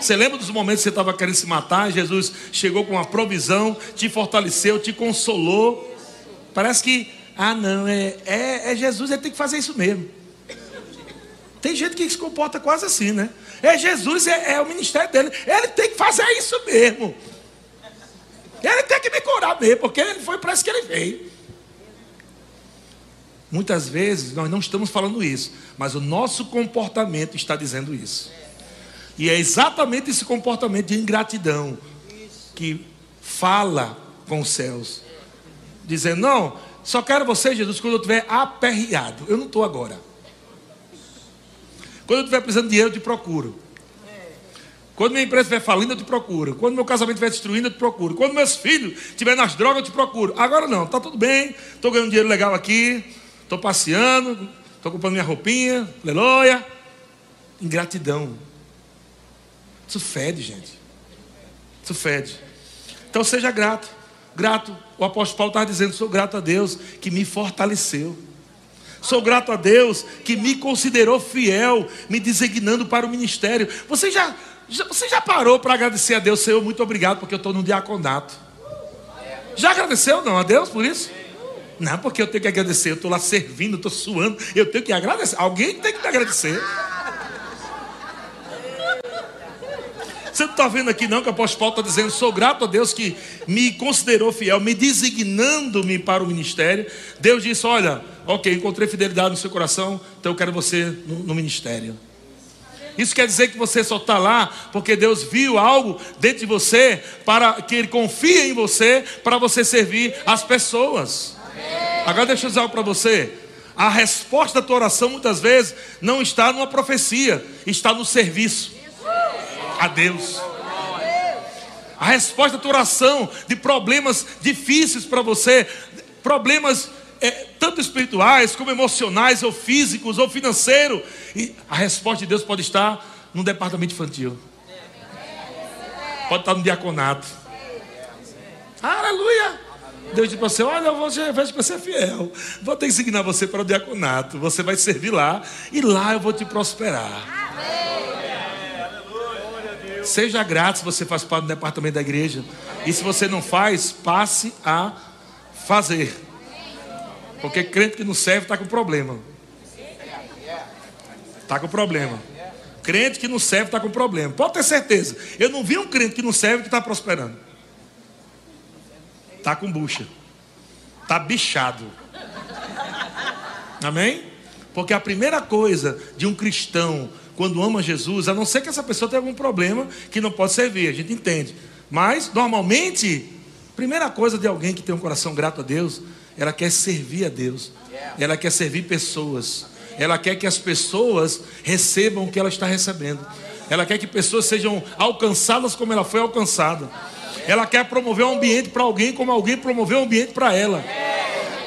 Você lembra dos momentos que você estava querendo se matar? Jesus chegou com uma provisão, te fortaleceu, te consolou. Parece que, ah, não, é, é, é Jesus, ele tem que fazer isso mesmo. Tem gente que se comporta quase assim, né? É Jesus, é, é, o ministério dele. Ele tem que fazer isso mesmo. Ele tem que me curar mesmo, porque ele foi para isso que ele veio. Muitas vezes nós não estamos falando isso, mas o nosso comportamento está dizendo isso. E é exatamente esse comportamento de ingratidão que fala com os céus, dizendo: Não, só quero você, Jesus, quando eu estiver aperreado. Eu não estou agora. Quando eu estiver precisando de dinheiro, eu te procuro. Quando minha empresa estiver falindo, eu te procuro. Quando meu casamento estiver destruindo, eu te procuro. Quando meus filhos estiverem nas drogas, eu te procuro. Agora não, está tudo bem. Estou ganhando dinheiro legal aqui. Estou passeando. Estou comprando minha roupinha. Aleluia. Ingratidão. Isso fede, gente. Isso fede. Então seja grato. Grato. O apóstolo Paulo estava dizendo: sou grato a Deus que me fortaleceu. Sou grato a Deus que me considerou fiel, me designando para o ministério. Você já Você já parou para agradecer a Deus, Senhor, muito obrigado, porque eu estou no diaconato. Já agradeceu não a Deus por isso? Não, porque eu tenho que agradecer, eu estou lá servindo, estou suando, eu tenho que agradecer. Alguém tem que me agradecer. Você não está vendo aqui não que o apóstolo Paulo está dizendo, sou grato a Deus que me considerou fiel, me designando-me para o ministério. Deus disse, olha, ok, encontrei fidelidade no seu coração, então eu quero você no, no ministério. Isso quer dizer que você só está lá porque Deus viu algo dentro de você para que Ele confie em você para você servir as pessoas. Agora deixa eu dizer algo para você. A resposta da tua oração muitas vezes não está numa profecia, está no serviço a Deus. A resposta da tua oração de problemas difíceis para você, problemas é, tanto espirituais como emocionais, ou físicos, ou financeiros. E a resposta de Deus pode estar no departamento infantil, pode estar no diaconato. Aleluia! Deus diz para você: Olha, você vejo que você é fiel. Vou ter que designar você para o diaconato. Você vai servir lá e lá eu vou te prosperar. Seja grato se você faz parte do departamento da igreja. E se você não faz, passe a fazer. Porque crente que não serve está com problema. Está com problema. Crente que não serve está com problema. Pode ter certeza. Eu não vi um crente que não serve que está prosperando. Está com bucha. Está bichado. Amém? Porque a primeira coisa de um cristão quando ama Jesus, a não ser que essa pessoa tenha algum problema que não pode servir, a gente entende. Mas, normalmente, primeira coisa de alguém que tem um coração grato a Deus ela quer servir a Deus, ela quer servir pessoas, ela quer que as pessoas recebam o que ela está recebendo, ela quer que pessoas sejam alcançadas como ela foi alcançada, ela quer promover um ambiente para alguém como alguém promoveu um ambiente para ela.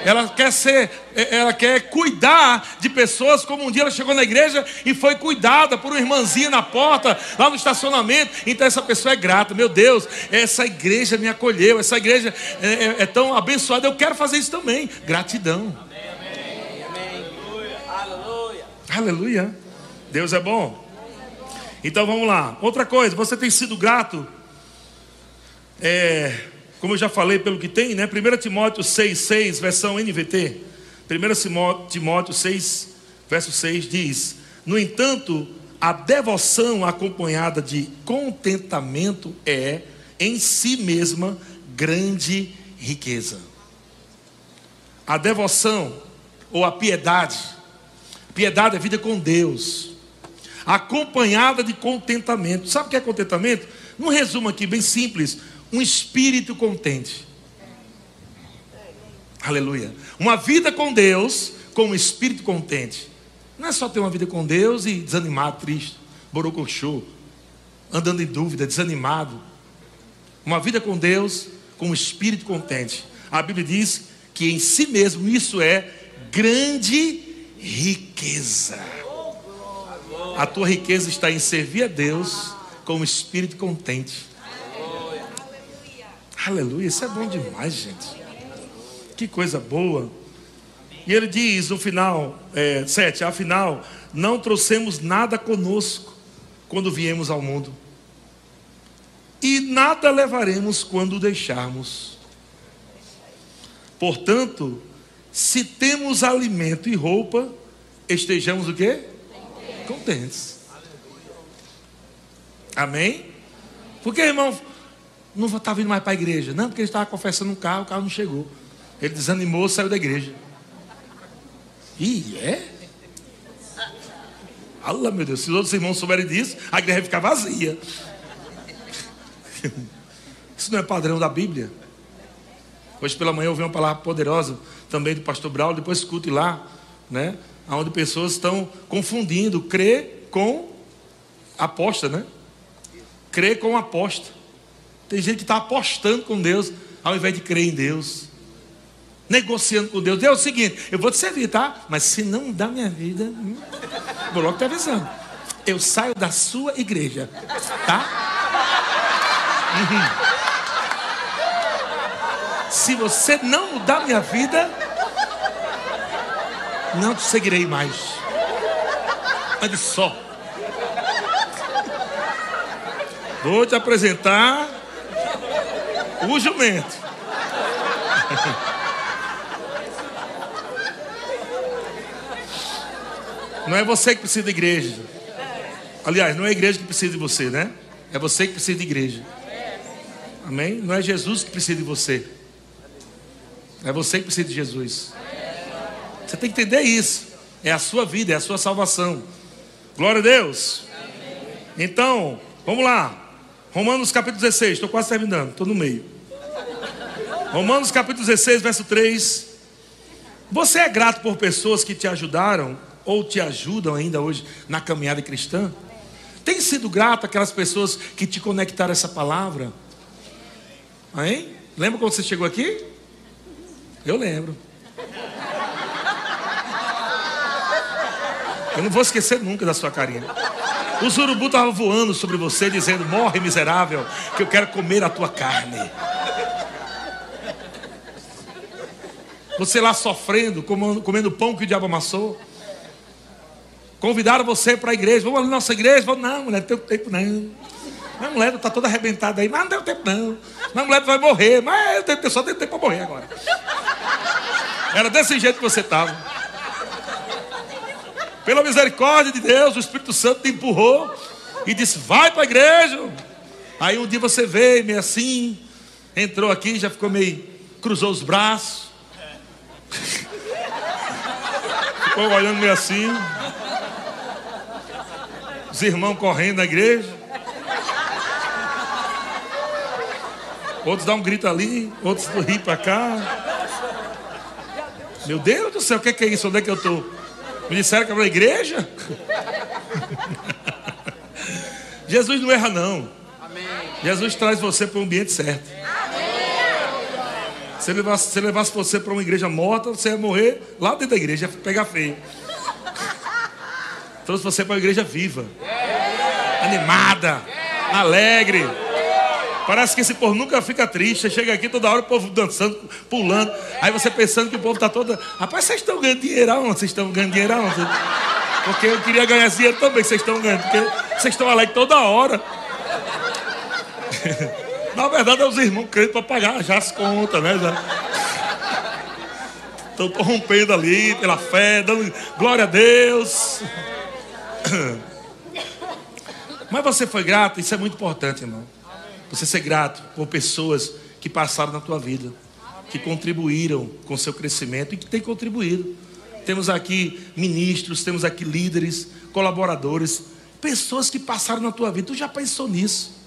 Ela quer ser, é, ela quer cuidar de pessoas como um dia ela chegou na igreja e foi cuidada por uma irmãzinha na porta, lá no estacionamento. Então essa pessoa é grata. Meu Deus, essa igreja me acolheu, essa igreja é, é, é tão abençoada. Eu quero fazer isso também. Gratidão. Aleluia. Aleluia. Deus é bom. Então vamos lá. Outra coisa, você tem sido grato. É, como eu já falei, pelo que tem, né? 1 Timóteo 6, 6, versão NVT. 1 Timóteo 6, verso 6 diz: No entanto, a devoção acompanhada de contentamento é, em si mesma, grande riqueza. A devoção, ou a piedade, piedade é vida com Deus, acompanhada de contentamento. Sabe o que é contentamento? Num resumo aqui, bem simples: um espírito contente. Aleluia. Uma vida com Deus com um espírito contente. Não é só ter uma vida com Deus e desanimado, triste, borocochô, andando em dúvida, desanimado. Uma vida com Deus com um espírito contente. A Bíblia diz que em si mesmo isso é grande riqueza. A tua riqueza está em servir a Deus com um espírito contente. Aleluia, isso é bom demais, gente. Que coisa boa. E ele diz no final, é, afinal, não trouxemos nada conosco quando viemos ao mundo. E nada levaremos quando deixarmos. Portanto, se temos alimento e roupa, estejamos o quê? Contentes. Amém? Porque, irmão, não está vindo mais para a igreja. Não, porque ele estava confessando um carro, o carro não chegou. Ele desanimou, saiu da igreja. E é? Allah, meu Deus, se os outros irmãos souberem disso, a igreja vai ficar vazia. Isso não é padrão da Bíblia. Hoje pela manhã eu ouvi uma palavra poderosa também do pastor Braulio, depois escute lá, né? Onde pessoas estão confundindo crer com aposta, né? Crer com aposta. Tem gente que está apostando com Deus ao invés de crer em Deus. Negociando com Deus. Deus é o seguinte: eu vou te servir, tá? Mas se não mudar minha vida, hum, vou logo te avisando. Eu saio da sua igreja, tá? Uhum. Se você não mudar minha vida, não te seguirei mais. Ande só. Vou te apresentar o jumento. Não é você que precisa de igreja. Aliás, não é a igreja que precisa de você, né? É você que precisa de igreja. Amém? Não é Jesus que precisa de você. É você que precisa de Jesus. Você tem que entender isso. É a sua vida, é a sua salvação. Glória a Deus. Então, vamos lá. Romanos capítulo 16, estou quase terminando, estou no meio. Romanos capítulo 16, verso 3. Você é grato por pessoas que te ajudaram ou te ajudam ainda hoje na caminhada cristã? Tem sido grato aquelas pessoas que te conectaram essa palavra? Hein? Lembra quando você chegou aqui? Eu lembro. Eu não vou esquecer nunca da sua carinha. O urubu estava voando sobre você, dizendo: Morre, miserável, que eu quero comer a tua carne. Você lá sofrendo, comendo pão que o diabo amassou. Convidaram você para a igreja. Vamos ali na nossa igreja? Vamos, não, mulher, não tem tempo não. A mulher está toda arrebentada aí, mas não tem tempo não. A mulher vai morrer, mas eu só tem tempo para morrer agora. Era desse jeito que você estava. Pela misericórdia de Deus, o Espírito Santo te empurrou e disse: Vai para a igreja. Aí um dia você veio meio assim, entrou aqui, já ficou meio. cruzou os braços. Ficou olhando meio assim. Os irmãos correndo na igreja. Outros dão um grito ali, outros rir para cá. Meu Deus do céu, o que é isso? Onde é que eu estou? Me disseram que era uma igreja? Jesus não erra, não. Jesus traz você para o ambiente certo. Se levasse, se levasse você para uma igreja morta, você ia morrer lá dentro da igreja, ia pegar feio. Trouxe você para uma igreja viva, animada, alegre. Parece que esse povo nunca fica triste. Chega aqui toda hora o povo dançando, pulando. Aí você pensando que o povo está todo. Rapaz, vocês estão ganhando dinheiro aonde? Vocês estão ganhando dinheiro aonde? Porque eu queria ganhar dinheiro também, vocês estão ganhando. Porque vocês estão alegres toda hora. Na verdade, é os irmãos crentes para pagar já as contas, né? Estão rompendo ali pela fé, dando glória a Deus. Mas você foi grato, isso é muito importante, irmão. Você ser grato por pessoas que passaram na tua vida, que contribuíram com o seu crescimento e que têm contribuído. Temos aqui ministros, temos aqui líderes, colaboradores, pessoas que passaram na tua vida. Tu já pensou nisso?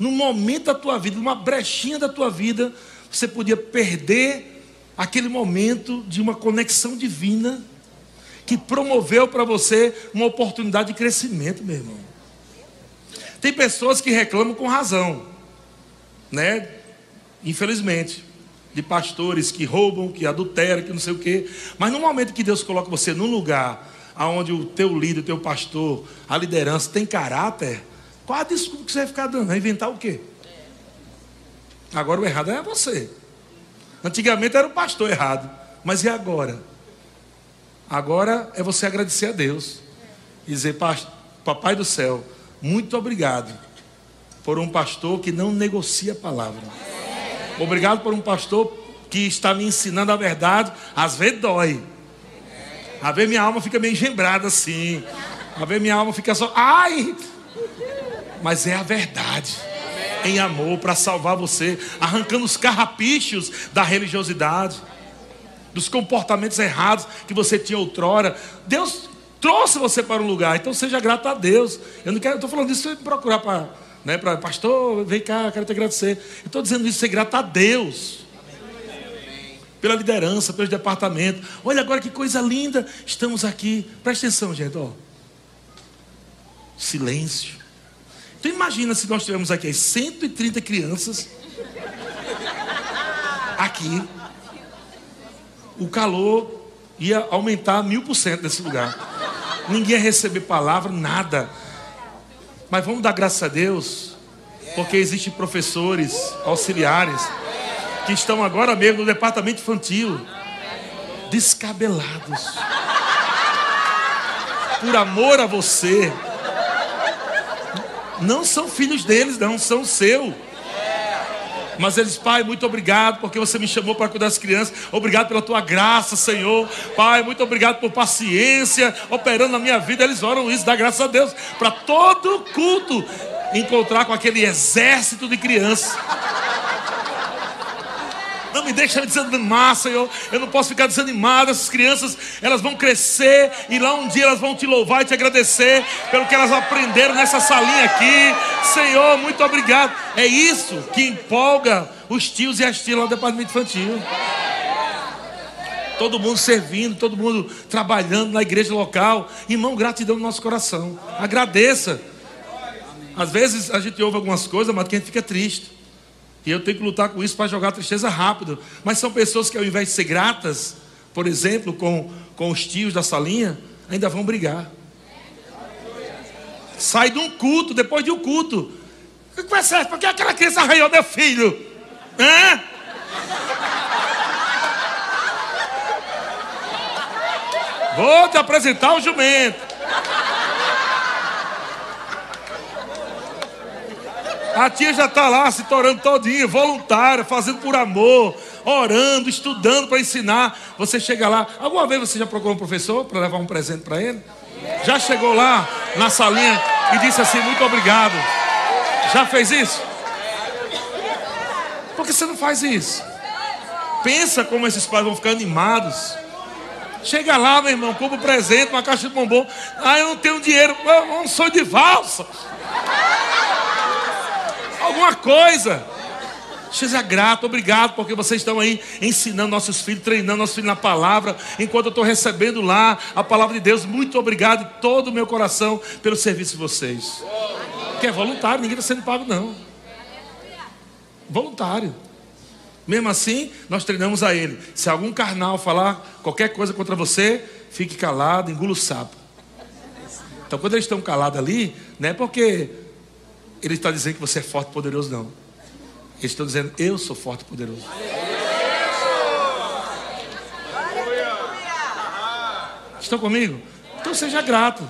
Num momento da tua vida, numa brechinha da tua vida, você podia perder aquele momento de uma conexão divina que promoveu para você uma oportunidade de crescimento, meu irmão. Tem pessoas que reclamam com razão né? Infelizmente, de pastores que roubam, que adulteram, que não sei o quê. Mas no momento que Deus coloca você num lugar onde o teu líder, o teu pastor, a liderança tem caráter, qual a desculpa que você vai ficar dando? Vai inventar o quê? Agora o errado é você. Antigamente era o pastor errado, mas e agora? Agora é você agradecer a Deus e dizer, Papai do céu, muito obrigado por um pastor que não negocia a palavra. Obrigado por um pastor que está me ensinando a verdade. Às vezes dói. Às vezes minha alma fica meio engembrada assim. Às vezes minha alma fica só. Ai! Mas é a verdade. Em amor para salvar você, arrancando os carrapichos da religiosidade, dos comportamentos errados que você tinha outrora. Deus trouxe você para um lugar, então seja grato a Deus. Eu não quero, estou falando isso para procurar para né, para pastor, vem cá, quero te agradecer. Estou dizendo isso, ser grato a Deus. Pela liderança, pelos departamentos. Olha agora que coisa linda. Estamos aqui. Presta atenção, gente. Ó. Silêncio. Então imagina se nós tivermos aqui 130 crianças. Aqui. O calor ia aumentar mil por cento nesse lugar. Ninguém ia receber palavra, nada. Mas vamos dar graças a Deus, porque existem professores auxiliares que estão agora mesmo no departamento infantil, descabelados, por amor a você. Não são filhos deles, não, são seu. Mas eles, Pai, muito obrigado porque você me chamou para cuidar das crianças. Obrigado pela tua graça, Senhor. Pai, muito obrigado por paciência operando na minha vida. Eles oram isso, dá graças a Deus. Para todo culto encontrar com aquele exército de crianças. Não me deixa desanimar, Senhor. Eu não posso ficar desanimado. Essas crianças, elas vão crescer e lá um dia elas vão te louvar e te agradecer pelo que elas aprenderam nessa salinha aqui. Senhor, muito obrigado. É isso que empolga os tios e as tias lá do departamento infantil. Todo mundo servindo, todo mundo trabalhando na igreja local. Irmão, gratidão no nosso coração. Agradeça. Às vezes a gente ouve algumas coisas, mas a gente fica triste. E eu tenho que lutar com isso para jogar a tristeza rápido. Mas são pessoas que, ao invés de ser gratas, por exemplo, com, com os tios da salinha, ainda vão brigar. Sai de um culto, depois de um culto. O que é certo? Porque aquela criança arranhou meu filho. Hã? Vou te apresentar o jumento. A tia já está lá se torando todinha, voluntária, fazendo por amor, orando, estudando para ensinar. Você chega lá. Alguma vez você já procurou um professor para levar um presente para ele? Já chegou lá na salinha e disse assim: Muito obrigado. Já fez isso? Por que você não faz isso? Pensa como esses pais vão ficar animados. Chega lá, meu irmão, compra um presente, uma caixa de bombom. Ah, eu não tenho dinheiro. Eu não sou de valsa alguma coisa. Seja grato, obrigado, porque vocês estão aí ensinando nossos filhos, treinando nossos filhos na palavra, enquanto eu estou recebendo lá a palavra de Deus. Muito obrigado de todo o meu coração pelo serviço de vocês. Que é voluntário, ninguém está sendo pago, não. Voluntário. Mesmo assim, nós treinamos a ele. Se algum carnal falar qualquer coisa contra você, fique calado, engula o sapo. Então, quando eles estão calados ali, não é porque ele está dizendo que você é forte e poderoso, não. Eles estão dizendo, eu sou forte e poderoso. Estão comigo? Então seja grato.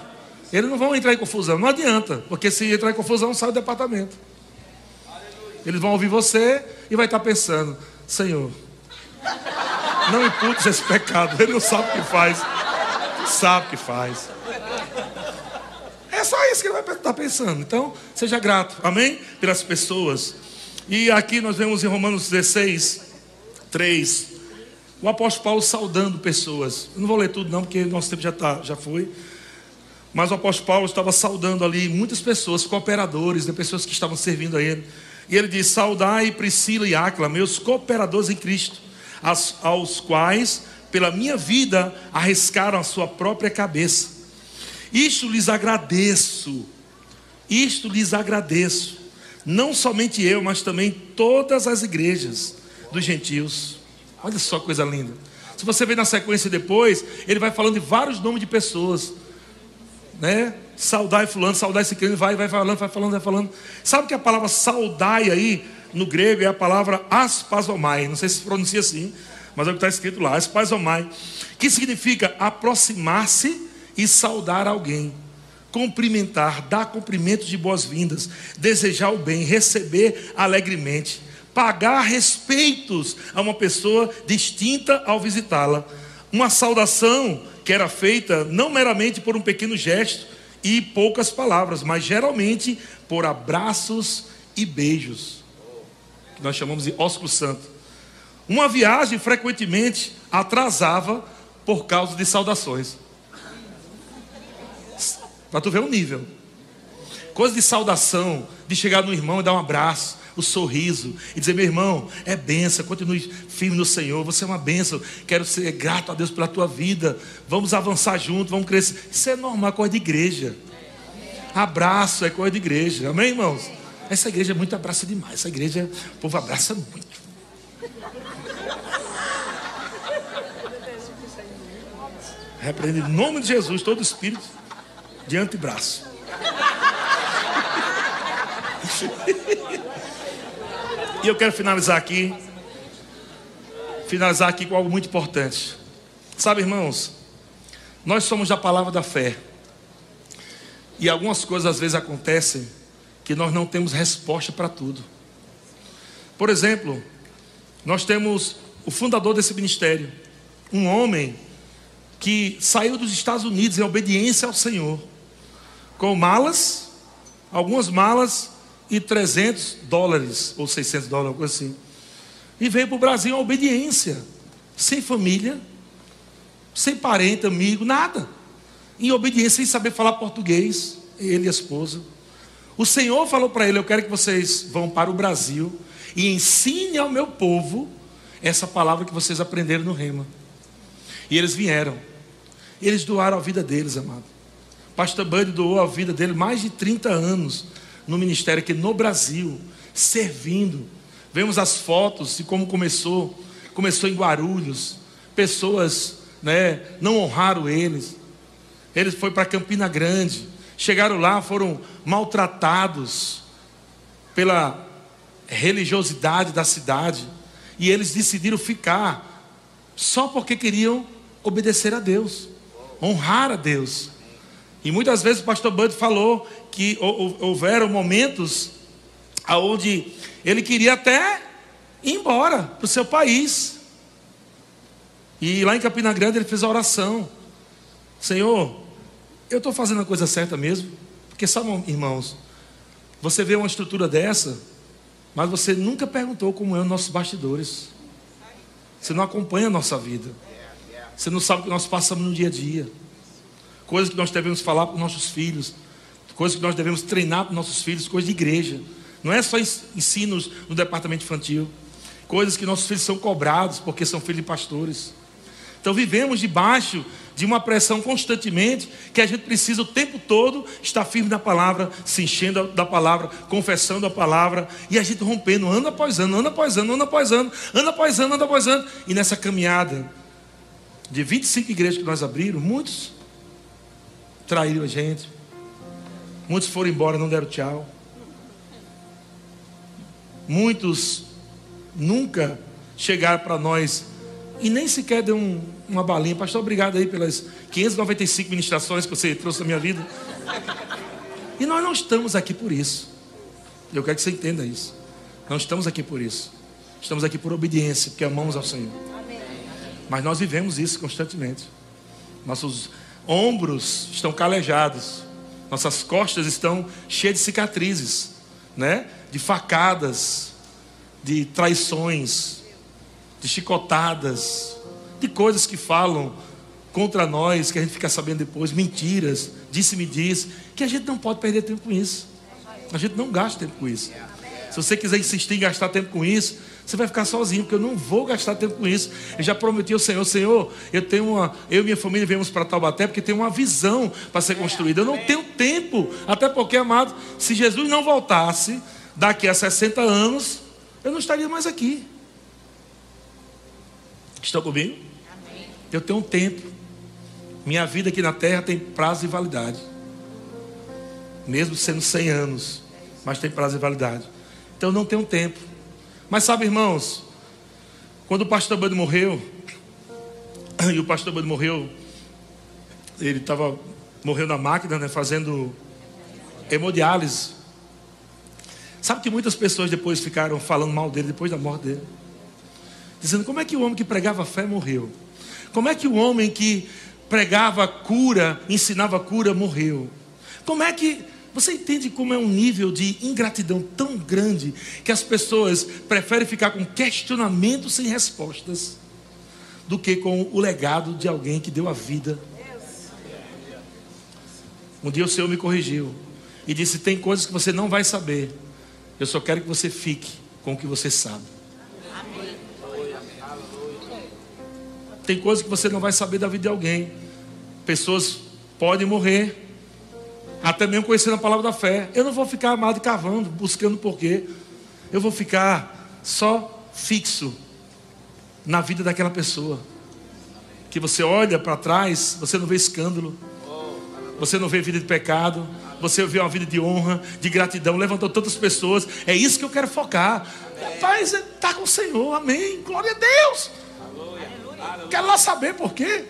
Eles não vão entrar em confusão, não adianta, porque se entrar em confusão, sai do departamento. Eles vão ouvir você e vai estar pensando: Senhor, não imputes esse pecado. Ele não sabe o que faz. Sabe o que faz. É só isso que ele vai estar pensando. Então, seja grato, amém? Pelas pessoas. E aqui nós vemos em Romanos 16, 3, o apóstolo Paulo saudando pessoas. Eu não vou ler tudo, não, porque nosso tempo já, tá, já foi. Mas o apóstolo Paulo estava saudando ali muitas pessoas, cooperadores, né, pessoas que estavam servindo a ele. E ele diz: Saudai Priscila e Áquila, meus cooperadores em Cristo, aos quais, pela minha vida, arriscaram a sua própria cabeça isto lhes agradeço. Isto lhes agradeço. Não somente eu, mas também todas as igrejas dos gentios. Olha só que coisa linda. Se você ver na sequência depois, ele vai falando de vários nomes de pessoas. Né? Saudai fulano, saudai esse crente, vai, vai falando, vai falando, vai falando. Sabe que a palavra saudai aí, no grego, é a palavra aspasomai. Não sei se se pronuncia assim, mas é o que está escrito lá, aspasomai. Que significa aproximar-se e saudar alguém, cumprimentar, dar cumprimentos de boas-vindas, desejar o bem, receber alegremente, pagar respeitos a uma pessoa distinta ao visitá-la. Uma saudação que era feita não meramente por um pequeno gesto e poucas palavras, mas geralmente por abraços e beijos, que nós chamamos de ósculo santo. Uma viagem frequentemente atrasava por causa de saudações. Para tu ver o nível. Coisa de saudação, de chegar no irmão e dar um abraço, o sorriso, e dizer: meu irmão, é benção, continue firme no Senhor, você é uma benção, quero ser grato a Deus pela tua vida, vamos avançar juntos, vamos crescer. Isso é normal, é coisa de igreja. Abraço é coisa de igreja, amém, irmãos? Essa igreja é muito abraça demais, essa igreja, o povo abraça muito. Repreende em nome de Jesus todo espírito de antebraço. e eu quero finalizar aqui, finalizar aqui com algo muito importante. Sabe, irmãos, nós somos da palavra da fé. E algumas coisas às vezes acontecem que nós não temos resposta para tudo. Por exemplo, nós temos o fundador desse ministério, um homem que saiu dos Estados Unidos em obediência ao Senhor, com malas, algumas malas e 300 dólares, ou 600 dólares, algo assim. E veio para o Brasil em obediência, sem família, sem parente, amigo, nada. Em obediência, sem saber falar português, ele e a esposa. O Senhor falou para ele: Eu quero que vocês vão para o Brasil e ensine ao meu povo essa palavra que vocês aprenderam no Rema. E eles vieram. Eles doaram a vida deles, amado. Pastor Buddy doou a vida dele mais de 30 anos no ministério aqui no Brasil, servindo. Vemos as fotos de como começou. Começou em Guarulhos. Pessoas né, não honraram eles. Eles foi para Campina Grande. Chegaram lá, foram maltratados pela religiosidade da cidade. E eles decidiram ficar só porque queriam obedecer a Deus honrar a Deus. E muitas vezes o pastor Bud falou que houveram momentos onde ele queria até ir embora para o seu país. E lá em Campina Grande ele fez a oração: Senhor, eu estou fazendo a coisa certa mesmo? Porque, sabe, irmãos, você vê uma estrutura dessa, mas você nunca perguntou como é os nossos bastidores. Você não acompanha a nossa vida. Você não sabe o que nós passamos no dia a dia. Coisas que nós devemos falar para os nossos filhos. Coisas que nós devemos treinar para os nossos filhos. Coisas de igreja. Não é só ensinos no departamento infantil. Coisas que nossos filhos são cobrados porque são filhos de pastores. Então vivemos debaixo de uma pressão constantemente que a gente precisa o tempo todo estar firme na palavra, se enchendo da palavra, confessando a palavra e a gente rompendo ano após ano, ano após ano, ano após ano, ano após ano, ano após ano. E nessa caminhada de 25 igrejas que nós abrimos, muitos traíram a gente. Muitos foram embora, não deram tchau. Muitos nunca chegaram para nós e nem sequer deu um, uma balinha. Pastor, obrigado aí pelas 595 ministrações que você trouxe na minha vida. E nós não estamos aqui por isso. Eu quero que você entenda isso. Não estamos aqui por isso. Estamos aqui por obediência, porque amamos ao Senhor. Mas nós vivemos isso constantemente. Nossos ombros estão calejados, nossas costas estão cheias de cicatrizes, né? De facadas, de traições, de chicotadas, de coisas que falam contra nós, que a gente fica sabendo depois, mentiras, disse-me diz, que a gente não pode perder tempo com isso. A gente não gasta tempo com isso. Se você quiser insistir em gastar tempo com isso, você vai ficar sozinho, porque eu não vou gastar tempo com isso. Eu já prometi ao Senhor, Senhor, eu tenho uma, eu e minha família viemos para Taubaté porque tem uma visão para ser construída. Eu não tenho tempo, até porque, amado, se Jesus não voltasse daqui a 60 anos, eu não estaria mais aqui. Estão comigo? Eu tenho um tempo. Minha vida aqui na terra tem prazo e validade. Mesmo sendo 100 anos, mas tem prazo e validade. Então eu não tenho tempo. Mas sabe, irmãos, quando o pastor Bud morreu, e o pastor Bud morreu, ele estava morreu na máquina, né, fazendo hemodiálise. Sabe que muitas pessoas depois ficaram falando mal dele depois da morte dele, dizendo como é que o homem que pregava fé morreu? Como é que o homem que pregava cura, ensinava cura morreu? Como é que você entende como é um nível de ingratidão tão grande que as pessoas preferem ficar com questionamentos sem respostas do que com o legado de alguém que deu a vida? Um dia o Senhor me corrigiu e disse: Tem coisas que você não vai saber, eu só quero que você fique com o que você sabe. Tem coisas que você não vai saber da vida de alguém. Pessoas podem morrer, até mesmo conhecendo a palavra da fé. Eu não vou ficar amado cavando, buscando porquê. Eu vou ficar só fixo na vida daquela pessoa. Que você olha para trás, você não vê escândalo. Você não vê vida de pecado. Você vê uma vida de honra, de gratidão. Levantou tantas pessoas. É isso que eu quero focar. Rapaz, está com o Senhor. Amém. Glória a Deus. Quero lá saber por quê.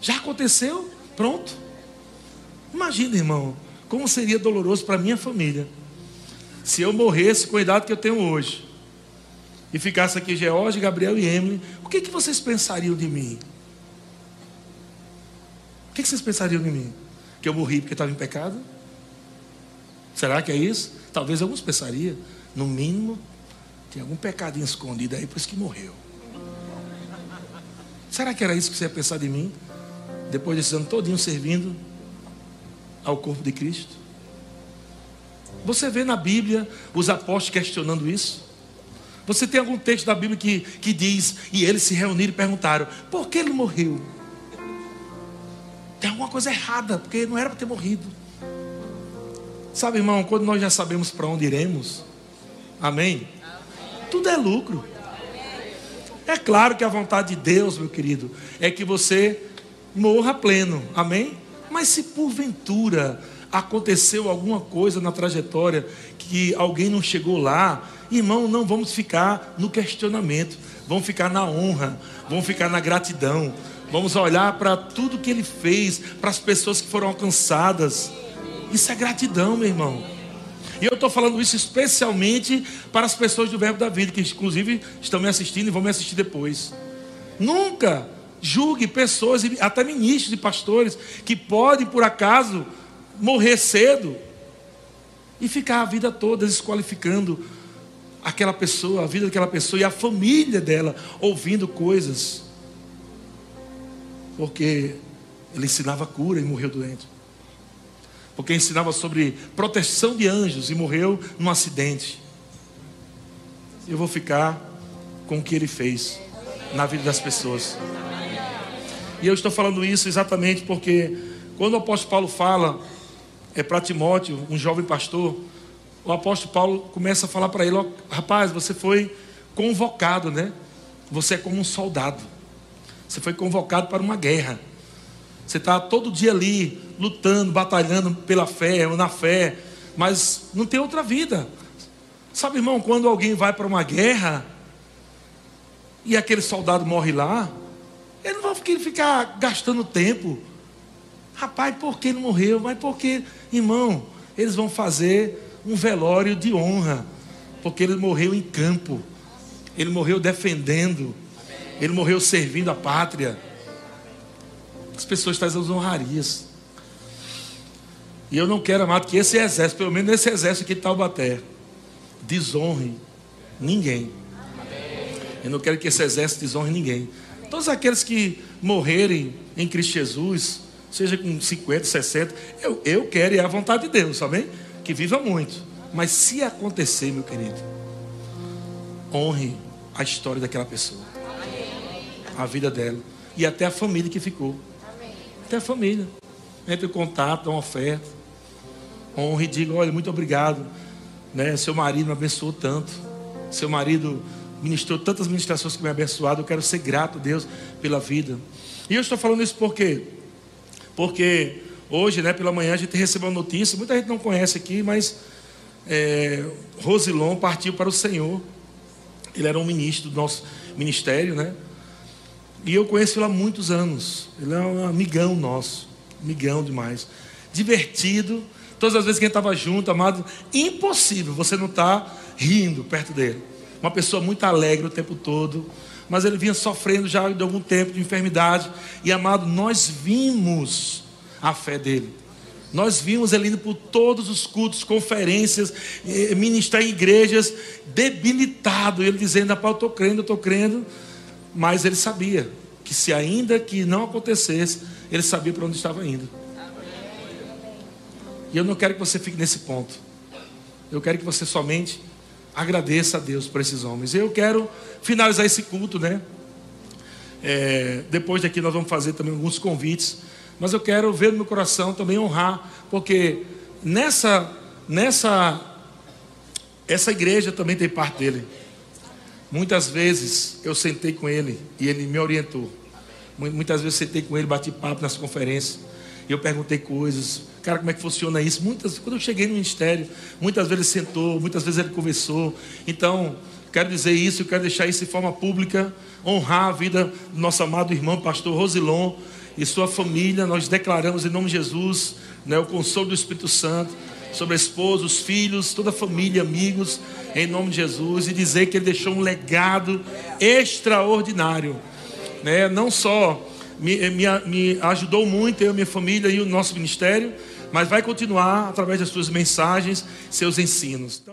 Já aconteceu? Pronto. Imagina, irmão, como seria doloroso para minha família se eu morresse com a idade que eu tenho hoje e ficasse aqui George, Gabriel e Emily, o que, que vocês pensariam de mim? O que, que vocês pensariam de mim? Que eu morri porque estava em pecado? Será que é isso? Talvez alguns pensariam. No mínimo, tem algum pecadinho escondido aí, por isso que morreu. Será que era isso que você ia pensar de mim? Depois desse ano todinho servindo ao corpo de Cristo? Você vê na Bíblia os apóstolos questionando isso? Você tem algum texto da Bíblia que, que diz, e eles se reuniram e perguntaram, por que ele morreu? Tem alguma coisa errada, porque não era para ter morrido. Sabe, irmão, quando nós já sabemos para onde iremos, amém? Tudo é lucro. É claro que a vontade de Deus, meu querido, é que você morra pleno, amém? Mas se porventura aconteceu alguma coisa na trajetória que alguém não chegou lá, irmão, não vamos ficar no questionamento, vamos ficar na honra, vamos ficar na gratidão, vamos olhar para tudo que ele fez, para as pessoas que foram alcançadas. Isso é gratidão, meu irmão. E eu estou falando isso especialmente para as pessoas do Verbo da Vida, que inclusive estão me assistindo e vão me assistir depois. Nunca julgue pessoas, até ministros e pastores, que podem, por acaso, morrer cedo e ficar a vida toda desqualificando aquela pessoa, a vida daquela pessoa e a família dela, ouvindo coisas. Porque ele ensinava cura e morreu doente. Porque ensinava sobre proteção de anjos e morreu num acidente. Eu vou ficar com o que ele fez na vida das pessoas. E eu estou falando isso exatamente porque quando o apóstolo Paulo fala é para Timóteo, um jovem pastor, o apóstolo Paulo começa a falar para ele: rapaz, você foi convocado, né? Você é como um soldado. Você foi convocado para uma guerra. Você está todo dia ali, lutando, batalhando pela fé, ou na fé, mas não tem outra vida. Sabe, irmão, quando alguém vai para uma guerra e aquele soldado morre lá, ele não vai ficar gastando tempo. Rapaz, por que não morreu? Mas por que, irmão? Eles vão fazer um velório de honra, porque ele morreu em campo, ele morreu defendendo, ele morreu servindo a pátria. As pessoas trazem as honrarias. E eu não quero, amado, que esse exército, pelo menos esse exército aqui de Taubaté, desonre ninguém. Eu não quero que esse exército desonre ninguém. Todos aqueles que morrerem em Cristo Jesus, seja com 50, 60, eu, eu quero, e é a vontade de Deus, amém? que viva muito. Mas se acontecer, meu querido, honre a história daquela pessoa, a vida dela e até a família que ficou. Até a família. Entre em contato, dá uma oferta. Honre e diga: olha, muito obrigado. Né? Seu marido me abençoou tanto. Seu marido ministrou tantas ministrações que me abençoado. Eu quero ser grato a Deus pela vida. E eu estou falando isso por quê? Porque Hoje, né, pela manhã, a gente recebeu uma notícia, muita gente não conhece aqui, mas é, Rosilon partiu para o Senhor. Ele era um ministro do nosso ministério, né? E eu conheço ele há muitos anos. Ele é um amigão nosso, amigão demais. Divertido. Todas as vezes que a gente estava junto, amado, impossível você não estar tá rindo perto dele. Uma pessoa muito alegre o tempo todo. Mas ele vinha sofrendo já de algum tempo de enfermidade. E amado, nós vimos a fé dele. Nós vimos ele indo por todos os cultos, conferências, eh, ministrar em igrejas, debilitado. Ele dizendo: Rapaz, eu estou crendo, eu estou crendo. Mas ele sabia que se ainda que não acontecesse, ele sabia para onde estava indo. E eu não quero que você fique nesse ponto. Eu quero que você somente agradeça a Deus por esses homens. Eu quero finalizar esse culto, né? É, depois daqui nós vamos fazer também alguns convites mas eu quero ver no meu coração também honrar, porque nessa nessa essa igreja também tem parte dele. Muitas vezes eu sentei com ele e ele me orientou. Muitas vezes sentei com ele, bati papo nas conferências. E eu perguntei coisas, cara, como é que funciona isso? Muitas, quando eu cheguei no ministério, muitas vezes ele sentou, muitas vezes ele conversou. Então, quero dizer isso, eu quero deixar isso de forma pública, honrar a vida do nosso amado irmão, pastor Rosilon, e sua família. Nós declaramos em nome de Jesus né, o consolo do Espírito Santo sobre a esposa, os filhos, toda a família, amigos, em nome de Jesus, e dizer que ele deixou um legado extraordinário. Né? Não só me, me, me ajudou muito, eu, minha família e o nosso ministério, mas vai continuar através das suas mensagens, seus ensinos. Então...